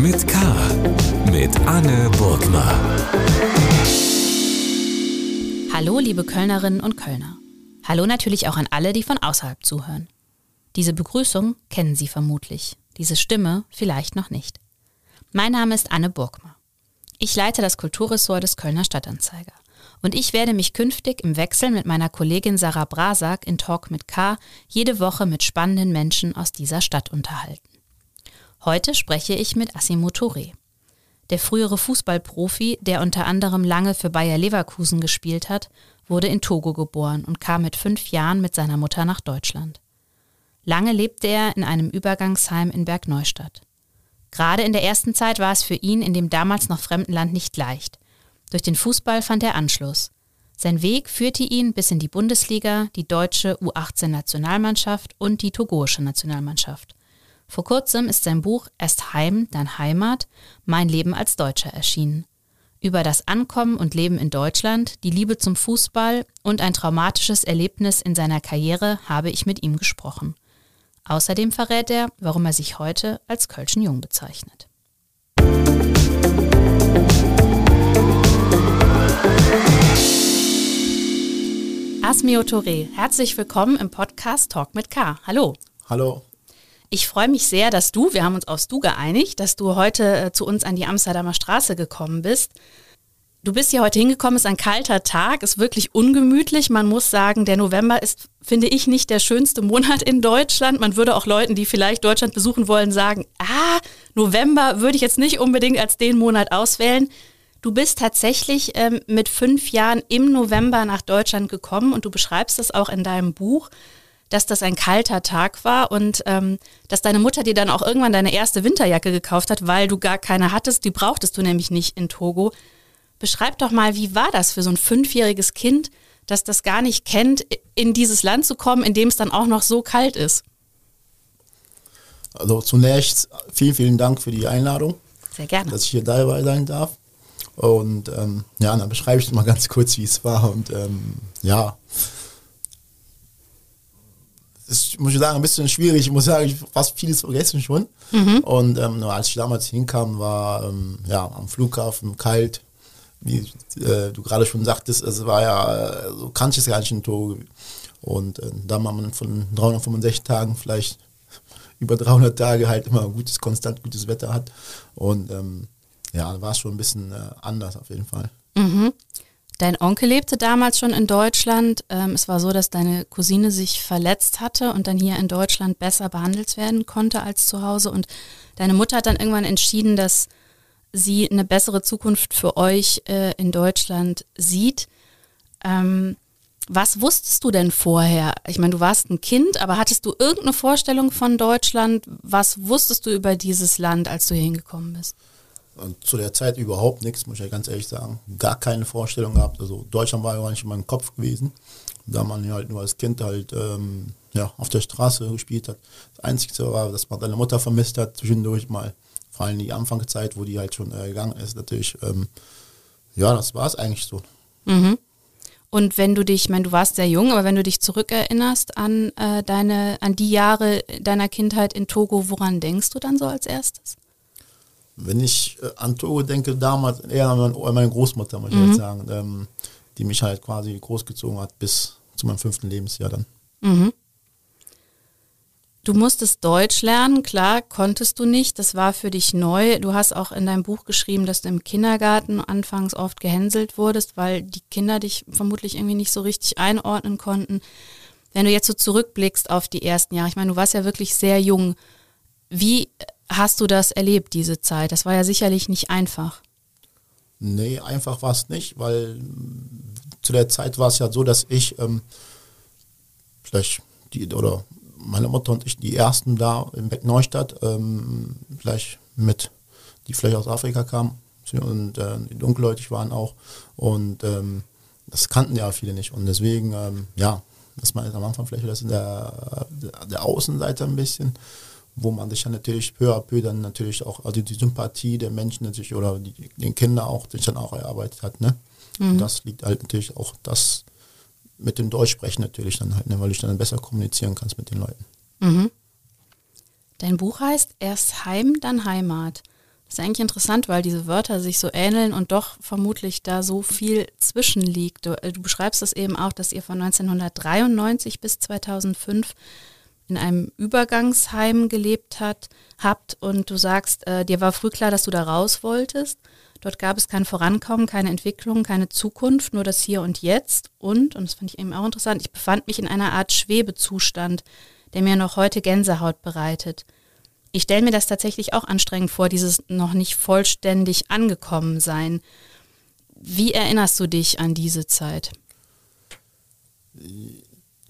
mit K. Mit Anne Burgner. Hallo, liebe Kölnerinnen und Kölner. Hallo natürlich auch an alle, die von außerhalb zuhören. Diese Begrüßung kennen Sie vermutlich, diese Stimme vielleicht noch nicht. Mein Name ist Anne Burgmer. Ich leite das Kulturressort des Kölner Stadtanzeiger. Und ich werde mich künftig im Wechsel mit meiner Kollegin Sarah Brasak in Talk mit K jede Woche mit spannenden Menschen aus dieser Stadt unterhalten. Heute spreche ich mit Assimo Touré. Der frühere Fußballprofi, der unter anderem lange für Bayer Leverkusen gespielt hat, wurde in Togo geboren und kam mit fünf Jahren mit seiner Mutter nach Deutschland. Lange lebte er in einem Übergangsheim in Bergneustadt. Gerade in der ersten Zeit war es für ihn in dem damals noch fremden Land nicht leicht. Durch den Fußball fand er Anschluss. Sein Weg führte ihn bis in die Bundesliga, die deutsche U18-Nationalmannschaft und die togoische Nationalmannschaft. Vor kurzem ist sein Buch Erst Heim, dann Heimat, Mein Leben als Deutscher erschienen. Über das Ankommen und Leben in Deutschland, die Liebe zum Fußball und ein traumatisches Erlebnis in seiner Karriere habe ich mit ihm gesprochen. Außerdem verrät er, warum er sich heute als Kölschen Jung bezeichnet. Asmio Touré, herzlich willkommen im Podcast Talk mit K. Hallo. Hallo. Ich freue mich sehr, dass du, wir haben uns aufs Du geeinigt, dass du heute äh, zu uns an die Amsterdamer Straße gekommen bist. Du bist hier heute hingekommen, ist ein kalter Tag, ist wirklich ungemütlich. Man muss sagen, der November ist, finde ich, nicht der schönste Monat in Deutschland. Man würde auch Leuten, die vielleicht Deutschland besuchen wollen, sagen, ah, November würde ich jetzt nicht unbedingt als den Monat auswählen. Du bist tatsächlich ähm, mit fünf Jahren im November nach Deutschland gekommen und du beschreibst es auch in deinem Buch, dass das ein kalter Tag war und ähm, dass deine Mutter dir dann auch irgendwann deine erste Winterjacke gekauft hat, weil du gar keine hattest. Die brauchtest du nämlich nicht in Togo. Beschreib doch mal, wie war das für so ein fünfjähriges Kind, das das gar nicht kennt, in dieses Land zu kommen, in dem es dann auch noch so kalt ist? Also zunächst vielen, vielen Dank für die Einladung. Sehr gerne. Dass ich hier dabei sein darf. Und ähm, ja, dann beschreibe ich mal ganz kurz, wie es war. Und ähm, ja, ist, muss ich sagen, ein bisschen schwierig. Ich muss sagen, ich habe fast vieles vergessen schon. Mhm. Und ähm, als ich damals hinkam, war ähm, ja am Flughafen kalt. Wie äh, du gerade schon sagtest, es war ja, so also kannte ich es gar nicht in Togo. Und äh, da man von 365 Tagen vielleicht über 300 Tage halt immer gutes, konstant gutes Wetter hat. Und ähm, ja, war es schon ein bisschen äh, anders auf jeden Fall. Mhm. Dein Onkel lebte damals schon in Deutschland. Ähm, es war so, dass deine Cousine sich verletzt hatte und dann hier in Deutschland besser behandelt werden konnte als zu Hause. Und deine Mutter hat dann irgendwann entschieden, dass sie eine bessere Zukunft für euch äh, in Deutschland sieht. Ähm, was wusstest du denn vorher? Ich meine, du warst ein Kind, aber hattest du irgendeine Vorstellung von Deutschland? Was wusstest du über dieses Land, als du hier hingekommen bist? Zu der Zeit überhaupt nichts, muss ich ja ganz ehrlich sagen. Gar keine Vorstellung gehabt. Also Deutschland war ja nicht in meinem Kopf gewesen. Da man halt nur als Kind halt ähm, ja, auf der Straße gespielt hat. Das Einzige war, dass man seine Mutter vermisst hat, zwischendurch mal. Vor allem die Anfangszeit, wo die halt schon äh, gegangen ist, natürlich. Ähm, ja, das war es eigentlich so. Mhm. Und wenn du dich, ich meine, du warst sehr jung, aber wenn du dich zurückerinnerst an äh, deine, an die Jahre deiner Kindheit in Togo, woran denkst du dann so als erstes? Wenn ich äh, an Togo denke, damals eher an meine Großmutter, muss ich mhm. jetzt sagen, ähm, die mich halt quasi großgezogen hat bis zu meinem fünften Lebensjahr dann. Mhm. Du musstest Deutsch lernen, klar, konntest du nicht, das war für dich neu. Du hast auch in deinem Buch geschrieben, dass du im Kindergarten anfangs oft gehänselt wurdest, weil die Kinder dich vermutlich irgendwie nicht so richtig einordnen konnten. Wenn du jetzt so zurückblickst auf die ersten Jahre, ich meine, du warst ja wirklich sehr jung. Wie hast du das erlebt, diese Zeit? Das war ja sicherlich nicht einfach. Nee, einfach war es nicht, weil zu der Zeit war es ja so, dass ich ähm, vielleicht die oder meine Mutter und ich die ersten da in Beck Neustadt, ähm, vielleicht mit, die vielleicht aus Afrika kamen und äh, die dunkelhäutig waren auch. Und ähm, das kannten ja viele nicht. Und deswegen, ähm, ja, das war am Anfang vielleicht das in der, der Außenseite ein bisschen wo man sich dann natürlich peu à peu dann natürlich auch, also die Sympathie der Menschen natürlich oder die, den Kindern auch, sich dann auch erarbeitet hat, ne? Mhm. das liegt halt natürlich auch das mit dem Deutschsprechen natürlich dann halt, ne? weil du dann besser kommunizieren kannst mit den Leuten. Mhm. Dein Buch heißt Erst Heim, dann Heimat. Das ist eigentlich interessant, weil diese Wörter sich so ähneln und doch vermutlich da so viel zwischenliegt. Du, äh, du beschreibst das eben auch, dass ihr von 1993 bis 2005 in einem Übergangsheim gelebt hat, habt und du sagst, äh, dir war früh klar, dass du da raus wolltest. Dort gab es kein Vorankommen, keine Entwicklung, keine Zukunft, nur das Hier und Jetzt. Und, und das fand ich eben auch interessant, ich befand mich in einer Art Schwebezustand, der mir noch heute Gänsehaut bereitet ich stelle mir das tatsächlich auch anstrengend vor, dieses noch nicht vollständig angekommen sein. Wie erinnerst du dich an diese Zeit?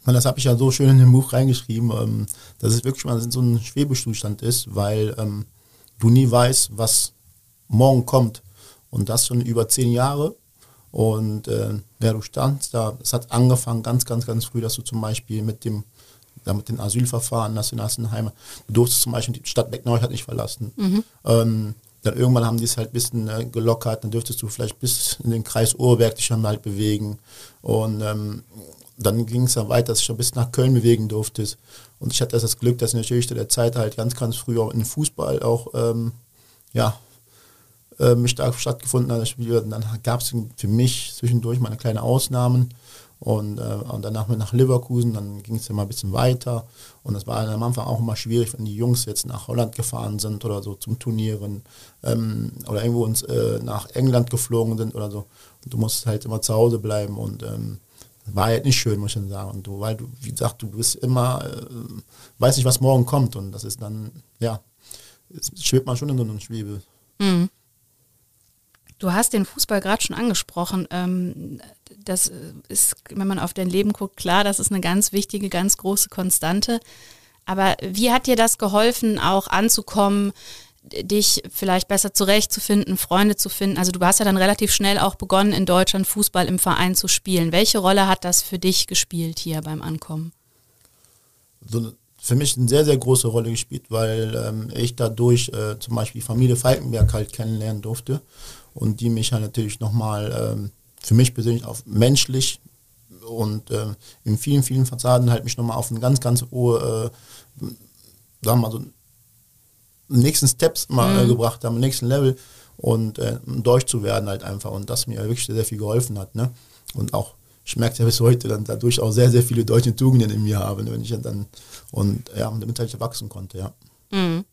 Meine, das habe ich ja so schön in dem Buch reingeschrieben, ähm, dass es wirklich mal so ein Schwebezustand ist, weil ähm, du nie weißt, was morgen kommt. Und das schon über zehn Jahre. Und äh, ja, du standst da, es hat angefangen ganz, ganz, ganz früh, dass du zum Beispiel mit dem da mit den Asylverfahren, Nationalheime. Du durftest zum Beispiel die Stadt Beckneustadt nicht verlassen. Mhm. Ähm, dann irgendwann haben die es halt ein bisschen äh, gelockert, dann dürftest du vielleicht bis in den Kreis Urberg dich dann halt bewegen. Und ähm, dann ging es dann weiter, dass ich schon bis nach Köln bewegen durfte. Und ich hatte das Glück, dass natürlich zu der Zeit halt ganz, ganz früh auch in Fußball auch, ähm, ja, äh, da stattgefunden hat. Dann gab es für mich zwischendurch mal kleine Ausnahmen. Und, äh, und danach mit nach Leverkusen, dann ging es immer ein bisschen weiter. Und das war am Anfang auch immer schwierig, wenn die Jungs jetzt nach Holland gefahren sind oder so zum Turnieren ähm, oder irgendwo uns äh, nach England geflogen sind oder so. Und du musst halt immer zu Hause bleiben und ähm, war halt nicht schön, muss ich sagen. Und du, weil du, wie gesagt, du bist immer, äh, weiß nicht, was morgen kommt. Und das ist dann, ja, schwebt man schon in so einem Schwebe. Mhm. Du hast den Fußball gerade schon angesprochen. Ähm, das ist, wenn man auf dein Leben guckt, klar, das ist eine ganz wichtige, ganz große Konstante. Aber wie hat dir das geholfen, auch anzukommen, dich vielleicht besser zurechtzufinden, Freunde zu finden? Also du hast ja dann relativ schnell auch begonnen, in Deutschland Fußball im Verein zu spielen. Welche Rolle hat das für dich gespielt hier beim Ankommen? So für mich eine sehr, sehr große Rolle gespielt, weil ähm, ich dadurch äh, zum Beispiel Familie Falkenberg halt kennenlernen durfte und die mich halt natürlich nochmal ähm, für mich persönlich auch menschlich und äh, in vielen, vielen Fassaden halt mich nochmal auf eine ganz, ganz hohe, äh, sagen wir mal so, nächsten Steps mal äh, mhm. gebracht haben, nächsten Level und äh, durch zu werden halt einfach und das mir wirklich sehr, sehr viel geholfen hat. Ne? Und auch, ich merke ja bis heute dann dadurch auch sehr, sehr viele deutsche Tugenden in mir habe, wenn ich dann und ja, damit halt wachsen konnte, ja. Mhm.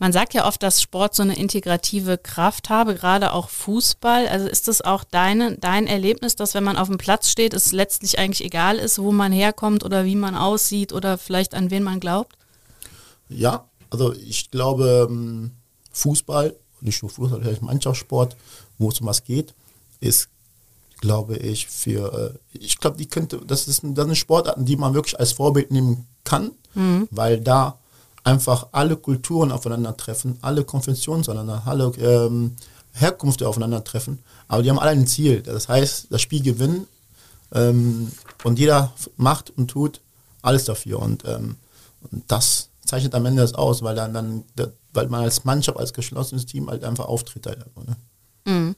Man sagt ja oft, dass Sport so eine integrative Kraft habe, gerade auch Fußball. Also ist das auch deine, dein Erlebnis, dass wenn man auf dem Platz steht, es letztlich eigentlich egal ist, wo man herkommt oder wie man aussieht oder vielleicht an wen man glaubt? Ja, also ich glaube, ähm, Fußball, nicht nur Fußball, vielleicht Mannschaftssport, wo es um was geht, ist, glaube ich, für, äh, ich glaube, die könnte, das ist, das sind Sportarten, die man wirklich als Vorbild nehmen kann, mhm. weil da einfach alle Kulturen aufeinandertreffen, alle Konventionen zueinander, alle ähm, Herkünfte aufeinandertreffen, aber die haben alle ein Ziel. Das heißt, das Spiel gewinnen ähm, und jeder macht und tut alles dafür und, ähm, und das zeichnet am Ende das aus, weil dann, dann weil man als Mannschaft, als geschlossenes Team halt einfach auftritt. Halt einfach, ne? mhm.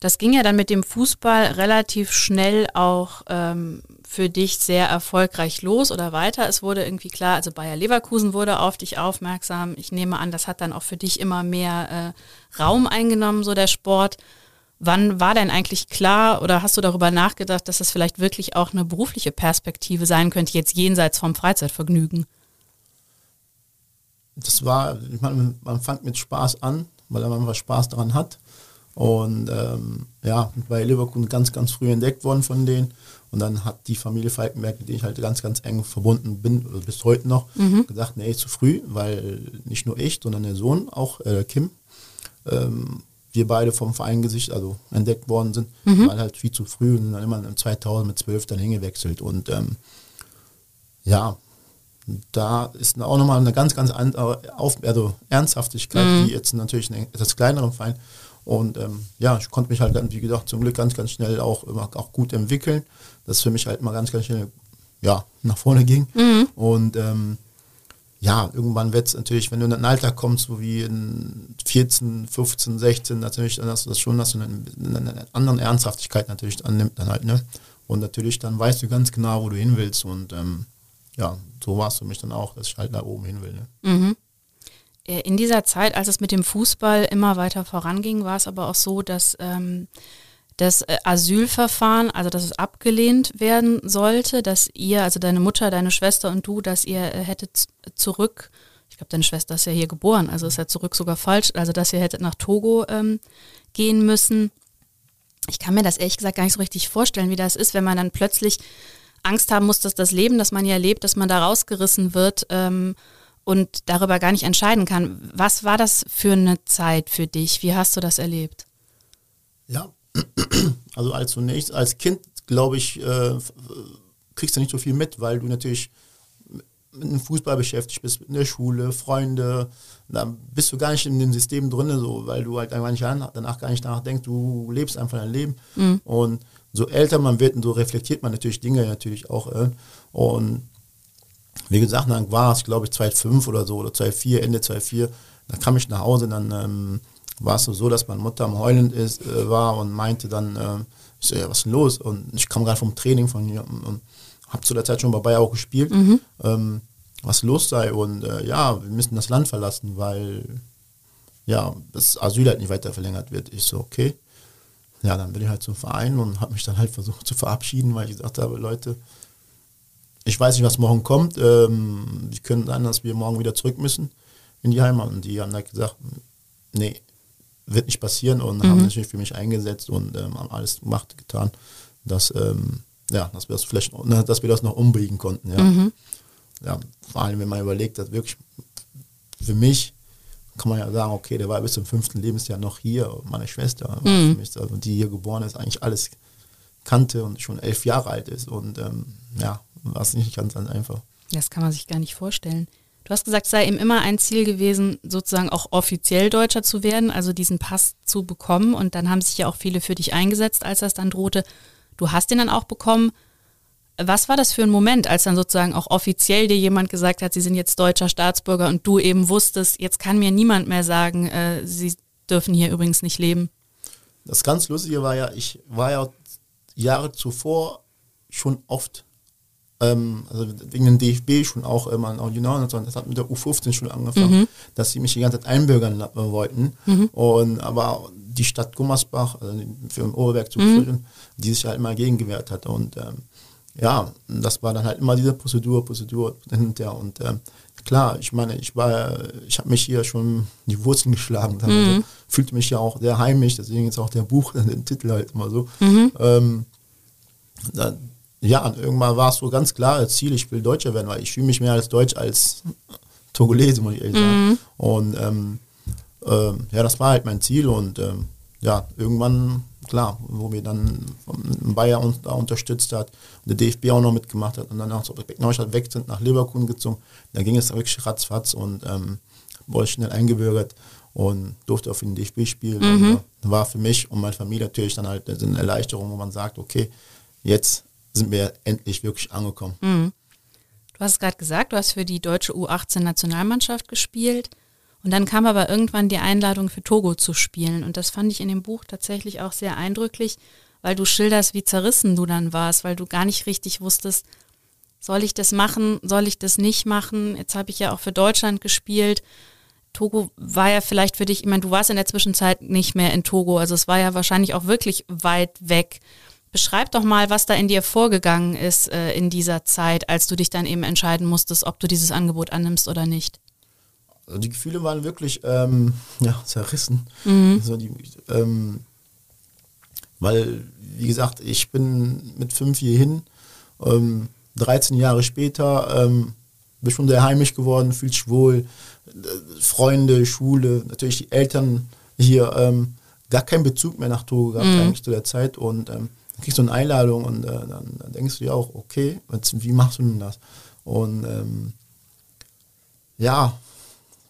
Das ging ja dann mit dem Fußball relativ schnell auch ähm, für dich sehr erfolgreich los oder weiter. Es wurde irgendwie klar, also Bayer Leverkusen wurde auf dich aufmerksam. Ich nehme an, das hat dann auch für dich immer mehr äh, Raum eingenommen, so der Sport. Wann war denn eigentlich klar oder hast du darüber nachgedacht, dass das vielleicht wirklich auch eine berufliche Perspektive sein könnte, jetzt jenseits vom Freizeitvergnügen? Das war, ich meine, man fängt mit Spaß an, weil man einfach Spaß daran hat. Und ähm, ja, bei Leverkusen ganz, ganz früh entdeckt worden von denen. Und dann hat die Familie Falkenberg, mit der ich halt ganz, ganz eng verbunden bin, bis heute noch, mhm. gesagt, nee, zu früh, weil nicht nur ich, sondern der Sohn, auch äh, Kim, ähm, wir beide vom Vereingesicht, also entdeckt worden sind, mhm. weil halt viel zu früh und dann immer in 2000 mit 12 dann hingewechselt. Und ähm, ja, da ist auch nochmal eine ganz, ganz andere Auf also Ernsthaftigkeit, mhm. wie jetzt natürlich ein etwas kleineren Verein. Und ähm, ja, ich konnte mich halt dann, wie gesagt, zum Glück ganz, ganz schnell auch immer auch gut entwickeln. Das für mich halt mal ganz, ganz schnell ja, nach vorne ging. Mhm. Und ähm, ja, irgendwann wird es natürlich, wenn du in ein Alter kommst, so wie in 14, 15, 16, natürlich, dann hast du das schon, dass du eine, eine andere Ernsthaftigkeit natürlich annimmt dann halt, ne? Und natürlich dann weißt du ganz genau, wo du hin willst. Und ähm, ja, so war es für mich dann auch, dass ich halt da oben hin will. Ne? Mhm. Äh, in dieser Zeit, als es mit dem Fußball immer weiter voranging, war es aber auch so, dass ähm, das äh, Asylverfahren, also dass es abgelehnt werden sollte, dass ihr, also deine Mutter, deine Schwester und du, dass ihr äh, hättet zurück, ich glaube, deine Schwester ist ja hier geboren, also ist ja zurück sogar falsch, also dass ihr hättet nach Togo ähm, gehen müssen. Ich kann mir das ehrlich gesagt gar nicht so richtig vorstellen, wie das ist, wenn man dann plötzlich Angst haben muss, dass das Leben, das man ja lebt, dass man da rausgerissen wird ähm, und darüber gar nicht entscheiden kann. Was war das für eine Zeit für dich? Wie hast du das erlebt? Ja, also als zunächst, als Kind, glaube ich, äh, kriegst du nicht so viel mit, weil du natürlich mit dem Fußball beschäftigt bist, in der Schule, Freunde, da bist du gar nicht in dem System drin, so, weil du halt einfach nicht danach gar nicht nachdenkst, du lebst einfach dein Leben. Mhm. Und so älter man wird und so reflektiert man natürlich Dinge natürlich auch. Äh, und wie gesagt, dann war es, glaube ich, 2005 oder so, oder 2004, Ende 2004, da kam ich nach Hause, dann ähm, war es so, dass meine Mutter am Heulen ist, äh, war und meinte dann, äh, ich so, ja, was ist denn los? Und ich kam gerade vom Training von ihr und, und habe zu der Zeit schon bei Bayer auch gespielt, mhm. ähm, was los sei. Und äh, ja, wir müssen das Land verlassen, weil ja, das Asyl halt nicht weiter verlängert wird. Ich so, okay. Ja, dann bin ich halt zum Verein und habe mich dann halt versucht zu verabschieden, weil ich gesagt habe, Leute, ich weiß nicht, was morgen kommt. Ähm, die können sein, dass wir morgen wieder zurück müssen in die Heimat. Und die haben halt gesagt, nee, wird nicht passieren und mhm. haben natürlich für mich eingesetzt und ähm, haben alles gemacht, getan, dass, ähm, ja, dass wir das vielleicht, dass wir das noch umbiegen konnten. Ja. Mhm. ja, vor allem, wenn man überlegt, dass wirklich für mich kann man ja sagen, okay, der war bis zum fünften Lebensjahr noch hier, meine Schwester, mhm. mich, also die hier geboren ist, eigentlich alles kannte und schon elf Jahre alt ist und ähm, ja, war es nicht ganz einfach. Das kann man sich gar nicht vorstellen. Du hast gesagt, es sei ihm immer ein Ziel gewesen, sozusagen auch offiziell Deutscher zu werden, also diesen Pass zu bekommen. Und dann haben sich ja auch viele für dich eingesetzt, als das dann drohte. Du hast den dann auch bekommen. Was war das für ein Moment, als dann sozusagen auch offiziell dir jemand gesagt hat, sie sind jetzt deutscher Staatsbürger und du eben wusstest, jetzt kann mir niemand mehr sagen, äh, sie dürfen hier übrigens nicht leben? Das ganz Lustige war ja, ich war ja Jahre zuvor schon oft ähm, also wegen dem DFB schon auch immer, auch genau, das hat mit der U15 schon angefangen, mhm. dass sie mich die ganze Zeit einbürgern wollten. Mhm. Und aber die Stadt Gummersbach, also für den Oberberg zu mhm. führen, die sich halt immer gegengewehrt hat. Und ähm, ja, das war dann halt immer diese Prozedur, Prozedur hinterher. Und ähm, klar, ich meine, ich war, ich habe mich hier schon die Wurzeln geschlagen, also mhm. fühlte mich ja auch sehr heimisch, deswegen ist auch der Buch, der Titel halt immer so. Mhm. Ähm, da, ja, und irgendwann war es so ganz klar, das Ziel, ich will Deutscher werden, weil ich fühle mich mehr als Deutsch als Togolese, muss ich ehrlich sagen. Mhm. Und ähm, ähm, ja, das war halt mein Ziel und ähm, ja, irgendwann, klar, wo wir dann Bayer uns da unterstützt hat und der DFB auch noch mitgemacht hat und dann auch so Neustadt weg sind, nach Leverkusen gezogen, da ging es wirklich ratzfatz und ähm, wurde schnell eingebürgert und durfte auf den DFB spielen. Mhm. Und, äh, war für mich und meine Familie natürlich dann halt eine Erleichterung, wo man sagt, okay, jetzt sind wir endlich wirklich angekommen. Mhm. Du hast gerade gesagt, du hast für die deutsche U18-Nationalmannschaft gespielt. Und dann kam aber irgendwann die Einladung für Togo zu spielen. Und das fand ich in dem Buch tatsächlich auch sehr eindrücklich, weil du schilderst, wie zerrissen du dann warst, weil du gar nicht richtig wusstest, soll ich das machen, soll ich das nicht machen? Jetzt habe ich ja auch für Deutschland gespielt. Togo war ja vielleicht für dich, ich meine, du warst in der Zwischenzeit nicht mehr in Togo, also es war ja wahrscheinlich auch wirklich weit weg. Beschreib doch mal, was da in dir vorgegangen ist äh, in dieser Zeit, als du dich dann eben entscheiden musstest, ob du dieses Angebot annimmst oder nicht. Also die Gefühle waren wirklich ähm, ja, zerrissen. Mhm. Also die, ähm, weil, wie gesagt, ich bin mit fünf hier hin, ähm, 13 Jahre später, ähm, bin schon sehr heimisch geworden, fühlt sich wohl, Freunde, Schule, natürlich die Eltern hier, ähm, gar keinen Bezug mehr nach Togo gehabt mhm. eigentlich zu der Zeit und ähm, kriegst du eine Einladung und äh, dann, dann, denkst du dir auch, okay, jetzt, wie machst du denn das? Und ähm, ja,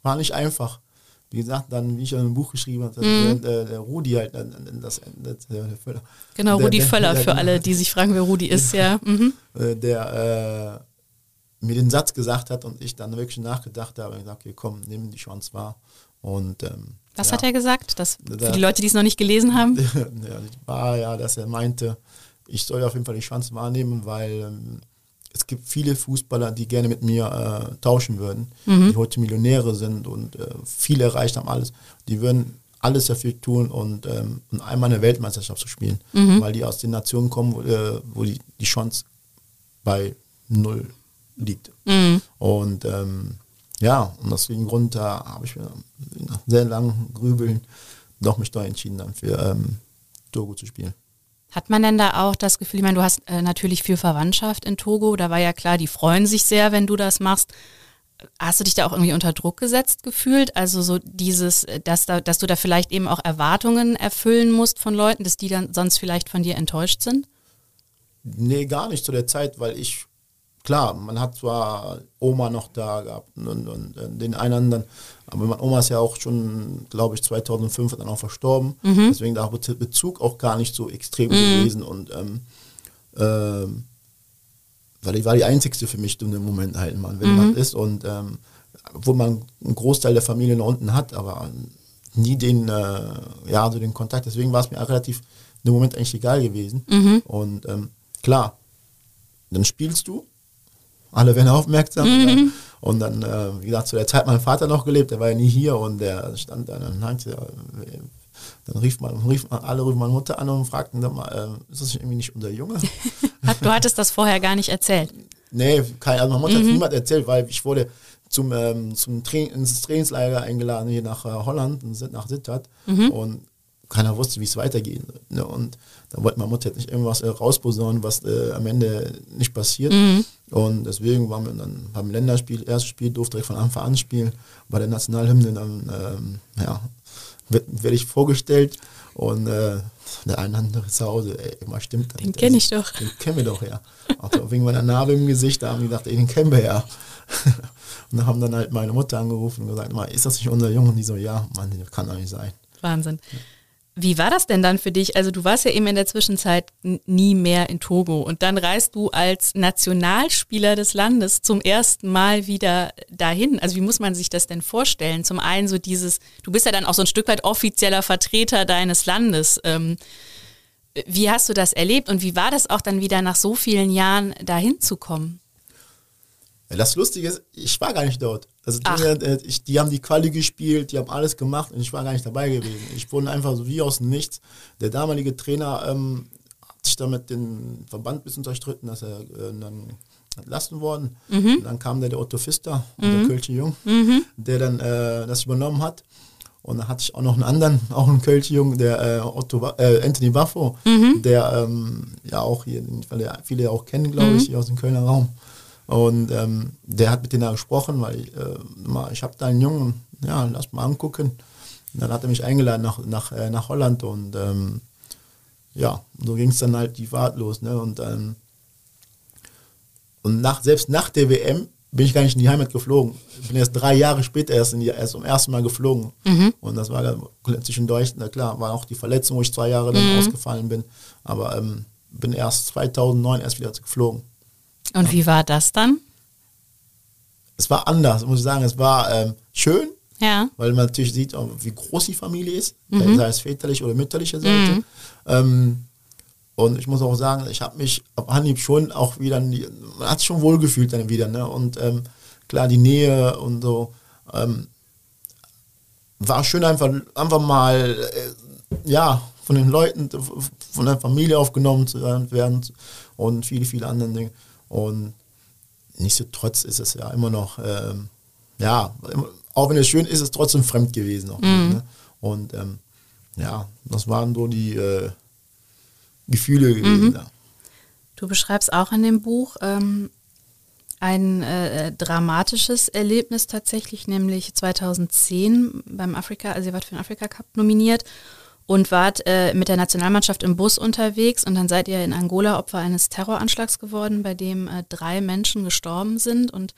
war nicht einfach. Wie gesagt, dann, wie ich in einem Buch geschrieben habe, mhm. der, der, Rudi halt, das, das, der, Völler. Genau, Rudi der, Völler, für alle, die sich fragen, wer Rudi ist, ja. Mhm. Äh, der äh, mir den Satz gesagt hat und ich dann wirklich nachgedacht habe und gesagt, okay, komm, nimm die Chance wahr. Und ähm, was ja. hat er gesagt? Das, für die Leute, die es noch nicht gelesen haben? ja, war ja, dass er meinte, ich soll auf jeden Fall die Chance wahrnehmen, weil ähm, es gibt viele Fußballer, die gerne mit mir äh, tauschen würden, die heute Millionäre sind und äh, viel erreicht haben, alles. Die würden alles dafür tun und, ähm, und einmal eine Weltmeisterschaft zu spielen, weil die aus den Nationen kommen, wo, äh, wo die, die Chance bei null liegt. Und ähm, ja, und aus dem Grund da habe ich mir nach sehr langem Grübeln doch mich da entschieden, dann für ähm, Togo zu spielen. Hat man denn da auch das Gefühl, ich meine, du hast äh, natürlich viel Verwandtschaft in Togo, da war ja klar, die freuen sich sehr, wenn du das machst. Hast du dich da auch irgendwie unter Druck gesetzt gefühlt? Also so dieses, äh, dass, da, dass du da vielleicht eben auch Erwartungen erfüllen musst von Leuten, dass die dann sonst vielleicht von dir enttäuscht sind? Nee, gar nicht zu der Zeit, weil ich, klar, man hat zwar Oma noch da gehabt und, und, und äh, den einen anderen, aber meine Oma ist ja auch schon, glaube ich, 2005 dann auch verstorben. Deswegen da der Bezug auch gar nicht so extrem gewesen und ähm, ähm, weil die war die einzigste für mich in dem Moment halt, man, wenn man ist und ähm, wo man einen Großteil der Familie noch unten hat, aber nie den, äh, ja, so den Kontakt. Deswegen war es mir auch relativ dem Moment eigentlich egal gewesen. Und ähm, klar, dann spielst du, alle werden aufmerksam. Und, und dann, äh, wie gesagt, zu der Zeit hat mein Vater noch gelebt, der war ja nie hier und der stand da, dann, hat, äh, dann rief man, rief man, alle riefen meine Mutter an und fragten dann mal, äh, ist das irgendwie nicht unser Junge? Du hattest das vorher gar nicht erzählt. Nee, kein, also meine Mutter hat niemand erzählt, weil ich wurde zum, ähm, zum Tra ins Trainingslager eingeladen hier nach äh, Holland, nach Sittard und keiner wusste, wie es weitergehen wird. Ne? Und da wollte meine Mutter jetzt nicht irgendwas äh, rausposaunen, was äh, am Ende nicht passiert. Und deswegen waren wir dann beim Länderspiel, erstes Spiel, durfte direkt von Anfang an spielen. Bei der Nationalhymne dann, ähm, ja, werde werd ich vorgestellt und äh, der eine andere zu Hause, ey, immer stimmt Den nicht. kenn ich doch. Den kennen wir doch, ja. Also wegen meiner Narbe im Gesicht, da haben die gedacht, ey, den kennen wir ja. und dann haben dann halt meine Mutter angerufen und gesagt, ist das nicht unser Junge? Und die so, ja, Mann, das kann doch nicht sein. Wahnsinn. Wie war das denn dann für dich? Also du warst ja eben in der Zwischenzeit nie mehr in Togo und dann reist du als Nationalspieler des Landes zum ersten Mal wieder dahin. Also wie muss man sich das denn vorstellen? Zum einen so dieses, du bist ja dann auch so ein Stück weit offizieller Vertreter deines Landes. Ähm, wie hast du das erlebt und wie war das auch dann wieder nach so vielen Jahren dahin zu kommen? Das Lustige ist, ich war gar nicht dort. Also die, äh, ich, die haben die Quali gespielt, die haben alles gemacht und ich war gar nicht dabei gewesen. Ich wurde einfach so wie aus dem Nichts. Der damalige Trainer ähm, hat sich damit den Verband ein bisschen zerstritten, dass er äh, dann entlassen worden. Und dann kam der, der Otto Pfister, der Kölsche Jung, der dann äh, das übernommen hat. Und dann hatte ich auch noch einen anderen, auch einen Kölsche Jung, der äh, Otto, äh, Anthony Waffo, der ähm, ja auch hier, weil ja viele auch kennen, glaube ich, hier aus dem Kölner Raum. Und ähm, der hat mit denen gesprochen, weil ich, äh, ich habe da einen Jungen, ja, lass mal angucken. Und dann hat er mich eingeladen nach, nach, äh, nach Holland und ähm, ja, so ging es dann halt die Fahrt los. Ne? Und, ähm, und nach, selbst nach der WM bin ich gar nicht in die Heimat geflogen. Ich bin erst drei Jahre später erst, in die, erst zum ersten Mal geflogen. Und das war zwischendurch, na klar, war auch die Verletzung, wo ich zwei Jahre dann ausgefallen bin. Aber ähm, bin erst 2009 erst wieder geflogen. Und wie war das dann? Es war anders, muss ich sagen. Es war ähm, schön, Ja. weil man natürlich sieht, wie groß die Familie ist, sei es väterlich oder mütterliche Seite. Ähm, und ich muss auch sagen, ich habe mich ab Anhieb schon auch wieder, man hat sich schon wohlgefühlt dann wieder. Ne? Und ähm, klar, die Nähe und so. Ähm, war schön einfach, einfach mal, äh, ja, von den Leuten, von der Familie aufgenommen zu werden und viele, viele andere Dinge. Und nichtsdestotrotz ist es ja immer noch, ähm, ja, auch wenn es schön ist, ist es trotzdem fremd gewesen. Noch, ne? Und ähm, ja, das waren so die äh, Gefühle gewesen. Ja. Du beschreibst auch in dem Buch ähm, ein äh, dramatisches Erlebnis tatsächlich, nämlich 2010 beim Afrika, also ihr wart für den Afrika Cup nominiert und wart äh, mit der Nationalmannschaft im Bus unterwegs und dann seid ihr in Angola Opfer eines Terroranschlags geworden, bei dem äh, drei Menschen gestorben sind und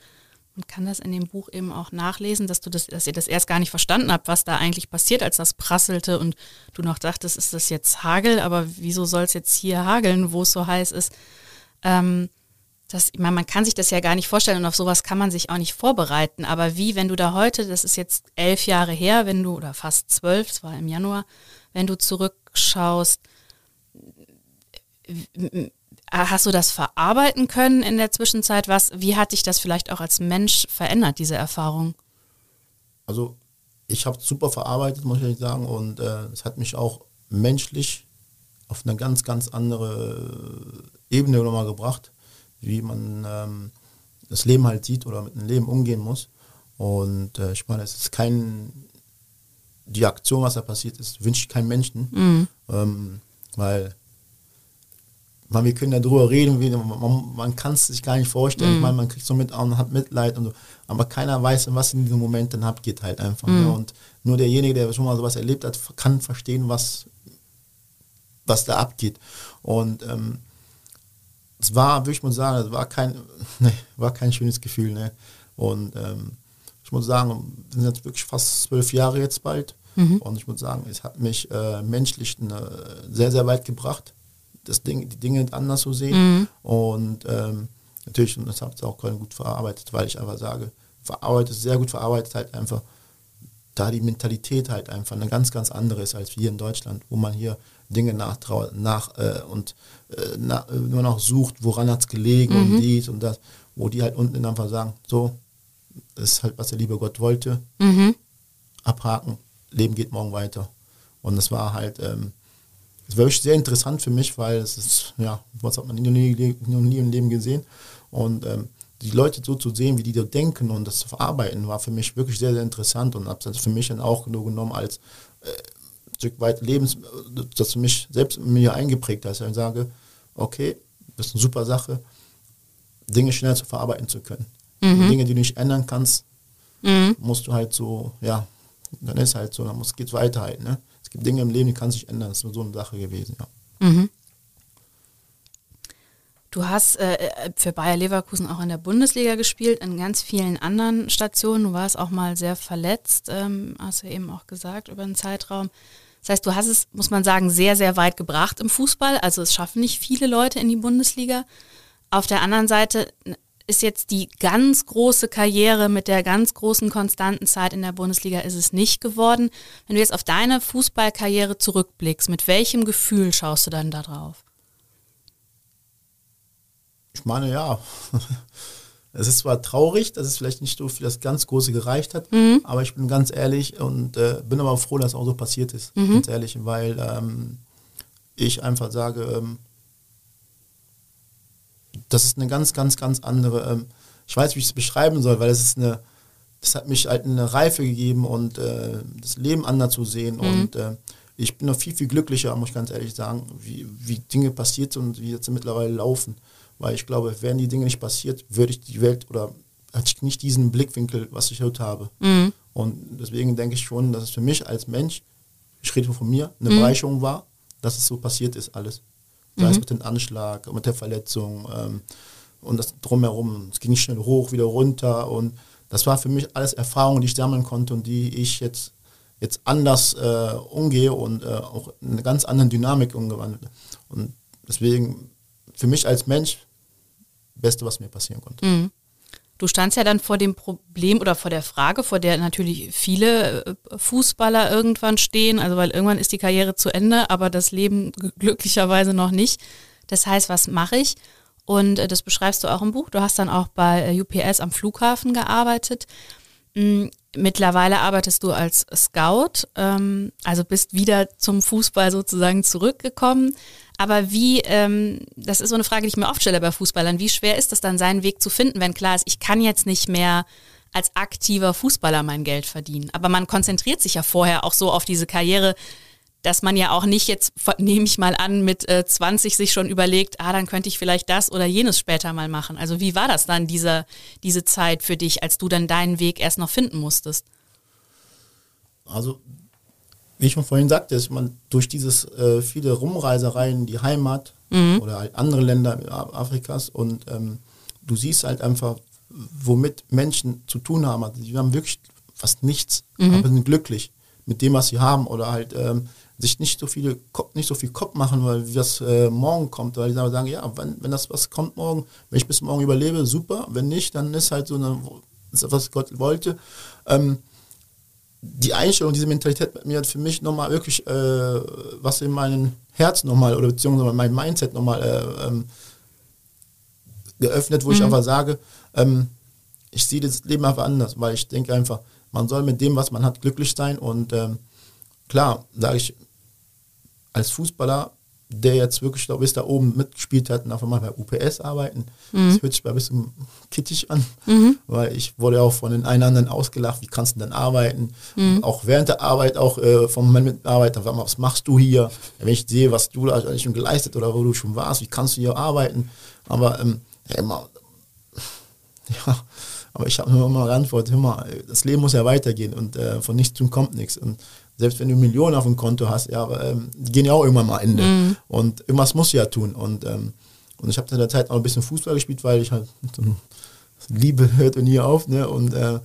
man kann das in dem Buch eben auch nachlesen, dass du das, dass ihr das erst gar nicht verstanden habt, was da eigentlich passiert, als das prasselte und du noch dachtest, ist das jetzt Hagel, aber wieso soll es jetzt hier hageln, wo es so heiß ist? Ähm, das, ich meine, man kann sich das ja gar nicht vorstellen und auf sowas kann man sich auch nicht vorbereiten. Aber wie, wenn du da heute, das ist jetzt elf Jahre her, wenn du, oder fast zwölf, es war im Januar, wenn du zurückschaust, hast du das verarbeiten können in der Zwischenzeit? Was, wie hat dich das vielleicht auch als Mensch verändert, diese Erfahrung? Also ich habe es super verarbeitet, muss ich sagen, und äh, es hat mich auch menschlich auf eine ganz, ganz andere Ebene nochmal gebracht, wie man ähm, das Leben halt sieht oder mit dem Leben umgehen muss. Und äh, ich meine, es ist kein, die Aktion, was da passiert ist, wünsche ich keinem Menschen, mhm. ähm, weil man, wir können ja drüber reden, wie, man, man kann es sich gar nicht vorstellen. Mhm. Ich meine, man kriegt so mit und hat Mitleid und so, aber keiner weiß, was in diesem Moment dann abgeht halt einfach. Mhm. Ne? Und nur derjenige, der schon mal sowas erlebt hat, kann verstehen, was, was da abgeht. Und ähm, es war, würde ich mal sagen, es war kein, ne, war kein schönes Gefühl. Ne? Und ähm, muss sagen, sind jetzt wirklich fast zwölf Jahre jetzt bald. Mhm. Und ich muss sagen, es hat mich äh, menschlich eine, sehr, sehr weit gebracht, das Ding, die Dinge anders zu sehen. Mhm. Und ähm, natürlich, und das habt ihr auch gut verarbeitet, weil ich einfach sage, verarbeitet, sehr gut verarbeitet halt einfach, da die Mentalität halt einfach eine ganz, ganz andere ist als wir in Deutschland, wo man hier Dinge nachtraut, nach äh, und äh, na, nur noch sucht, woran hat es gelegen mhm. und dies und das, wo die halt unten einfach sagen, so, das ist halt, was der liebe Gott wollte, mhm. abhaken, Leben geht morgen weiter. Und das war halt, ähm, das war wirklich sehr interessant für mich, weil es ist, ja, was hat man nie, nie, nie im Leben gesehen. Und ähm, die Leute so zu sehen, wie die da denken und das zu verarbeiten, war für mich wirklich sehr, sehr interessant und habe das für mich dann auch nur genommen als äh, Stück weit Lebens, das für mich selbst mir eingeprägt hat, dass ich sage, okay, das ist eine super Sache, Dinge schnell zu verarbeiten zu können. Mhm. Dinge, die du nicht ändern kannst, mhm. musst du halt so, ja, dann ist halt so, dann muss, geht es weiter halt. Ne? Es gibt Dinge im Leben, die kannst du nicht ändern. Das ist nur so eine Sache gewesen, ja. Mhm. Du hast äh, äh, für Bayer Leverkusen auch in der Bundesliga gespielt, in ganz vielen anderen Stationen. Du warst auch mal sehr verletzt, ähm, hast du eben auch gesagt, über einen Zeitraum. Das heißt, du hast es, muss man sagen, sehr, sehr weit gebracht im Fußball. Also es schaffen nicht viele Leute in die Bundesliga. Auf der anderen Seite ist jetzt die ganz große Karriere mit der ganz großen konstanten Zeit in der Bundesliga ist es nicht geworden. Wenn du jetzt auf deine Fußballkarriere zurückblickst, mit welchem Gefühl schaust du dann da drauf? Ich meine, ja. Es ist zwar traurig, dass es vielleicht nicht so für das ganz Große gereicht hat, mhm. aber ich bin ganz ehrlich und äh, bin aber froh, dass es auch so passiert ist. Mhm. Ganz ehrlich, weil ähm, ich einfach sage, ähm, das ist eine ganz, ganz, ganz andere, ähm, ich weiß, wie ich es beschreiben soll, weil es ist eine, das hat mich halt eine Reife gegeben und äh, das Leben anders zu sehen mhm. und äh, ich bin noch viel, viel glücklicher, muss ich ganz ehrlich sagen, wie, wie Dinge passiert sind und wie jetzt mittlerweile laufen. Weil ich glaube, wären die Dinge nicht passiert, würde ich die Welt oder hätte ich nicht diesen Blickwinkel, was ich heute habe. Mhm. Und deswegen denke ich schon, dass es für mich als Mensch, ich rede von mir, eine mhm. Bereicherung war, dass es so passiert ist alles sei mhm. es mit dem Anschlag, mit der Verletzung ähm, und das drumherum. Es ging schnell hoch, wieder runter und das war für mich alles Erfahrungen, die ich sammeln konnte und die ich jetzt, jetzt anders äh, umgehe und äh, auch in eine ganz andere Dynamik umgewandelt. Und deswegen für mich als Mensch, Beste, was mir passieren konnte. Mhm. Du standst ja dann vor dem Problem oder vor der Frage, vor der natürlich viele äh, Fußballer irgendwann stehen, also weil irgendwann ist die Karriere zu Ende, aber das Leben glücklicherweise noch nicht. Das heißt, was mache ich? Und äh, das beschreibst du auch im Buch. Du hast dann auch bei äh, UPS am Flughafen gearbeitet. Mm, mittlerweile arbeitest du als Scout, ähm, also bist wieder zum Fußball sozusagen zurückgekommen. Aber wie, ähm, das ist so eine Frage, die ich mir oft stelle bei Fußballern, wie schwer ist es dann, seinen Weg zu finden, wenn klar ist, ich kann jetzt nicht mehr als aktiver Fußballer mein Geld verdienen. Aber man konzentriert sich ja vorher auch so auf diese Karriere, dass man ja auch nicht jetzt, nehme ich mal an, mit äh, 20 sich schon überlegt, ah, dann könnte ich vielleicht das oder jenes später mal machen. Also wie war das dann, diese, diese Zeit für dich, als du dann deinen Weg erst noch finden musstest? Also wie ich schon vorhin sagte, ist man durch dieses äh, viele Rumreisereien in die Heimat mhm. oder halt andere Länder Afrikas und ähm, du siehst halt einfach, womit Menschen zu tun haben. Also die haben wirklich fast nichts, mhm. aber sind glücklich mit dem, was sie haben oder halt ähm, sich nicht so viele nicht so viel Kopf machen, weil wie das äh, morgen kommt, weil die sagen, ja, wenn, wenn das was kommt morgen, wenn ich bis morgen überlebe, super, wenn nicht, dann ist halt so eine, was Gott wollte. Ähm, die Einstellung, diese Mentalität bei mir hat für mich nochmal wirklich äh, was in meinem Herz nochmal oder beziehungsweise mein Mindset nochmal äh, ähm, geöffnet, wo mhm. ich einfach sage, ähm, ich sehe das Leben einfach anders, weil ich denke einfach, man soll mit dem, was man hat, glücklich sein. Und ähm, klar, sage ich, als Fußballer der jetzt wirklich da bis da oben mitgespielt hat und auf einmal bei UPS arbeiten. Mhm. Das hört sich ein bisschen kittig an, mhm. weil ich wurde auch von den einen anderen ausgelacht, wie kannst du denn arbeiten? Mhm. Auch während der Arbeit, auch äh, von meinen Mitarbeitern, was machst du hier? Wenn ich sehe, was du da eigentlich schon geleistet oder wo du schon warst, wie kannst du hier arbeiten? Aber ähm, ja, immer, ja, aber ich habe nur immer geantwortet, immer, das Leben muss ja weitergehen und äh, von nichts tun kommt nichts. Und selbst wenn du Millionen auf dem Konto hast, ja, ähm, die gehen ja auch irgendwann mal Ende. Mhm. Und irgendwas musst du ja tun. Und, ähm, und ich habe in der Zeit auch ein bisschen Fußball gespielt, weil ich halt Liebe hört nie auf, ne? Und, äh,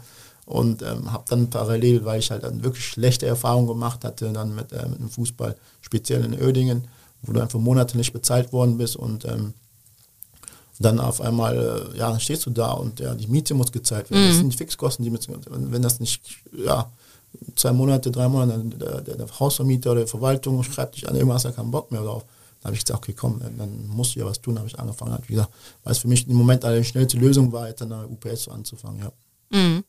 und ähm, habe dann parallel, weil ich halt dann wirklich schlechte Erfahrungen gemacht hatte, dann mit, äh, mit dem Fußball, speziell in Oedingen, wo du einfach Monate nicht bezahlt worden bist und ähm, dann auf einmal, äh, ja, dann stehst du da und ja, die Miete muss gezahlt werden. Mhm. Das sind die Fixkosten, die mit, wenn das nicht, ja, zwei Monate, drei Monate, der, der, der Hausvermieter oder die Verwaltung schreibt dich an, irgendwann hast keinen Bock mehr drauf. Dann habe ich gesagt, okay, komm, dann musst du ja was tun, habe ich angefangen. Wie gesagt, weil es für mich im Moment eine schnellste Lösung war, jetzt an der UPS anzufangen, ja. Mhm.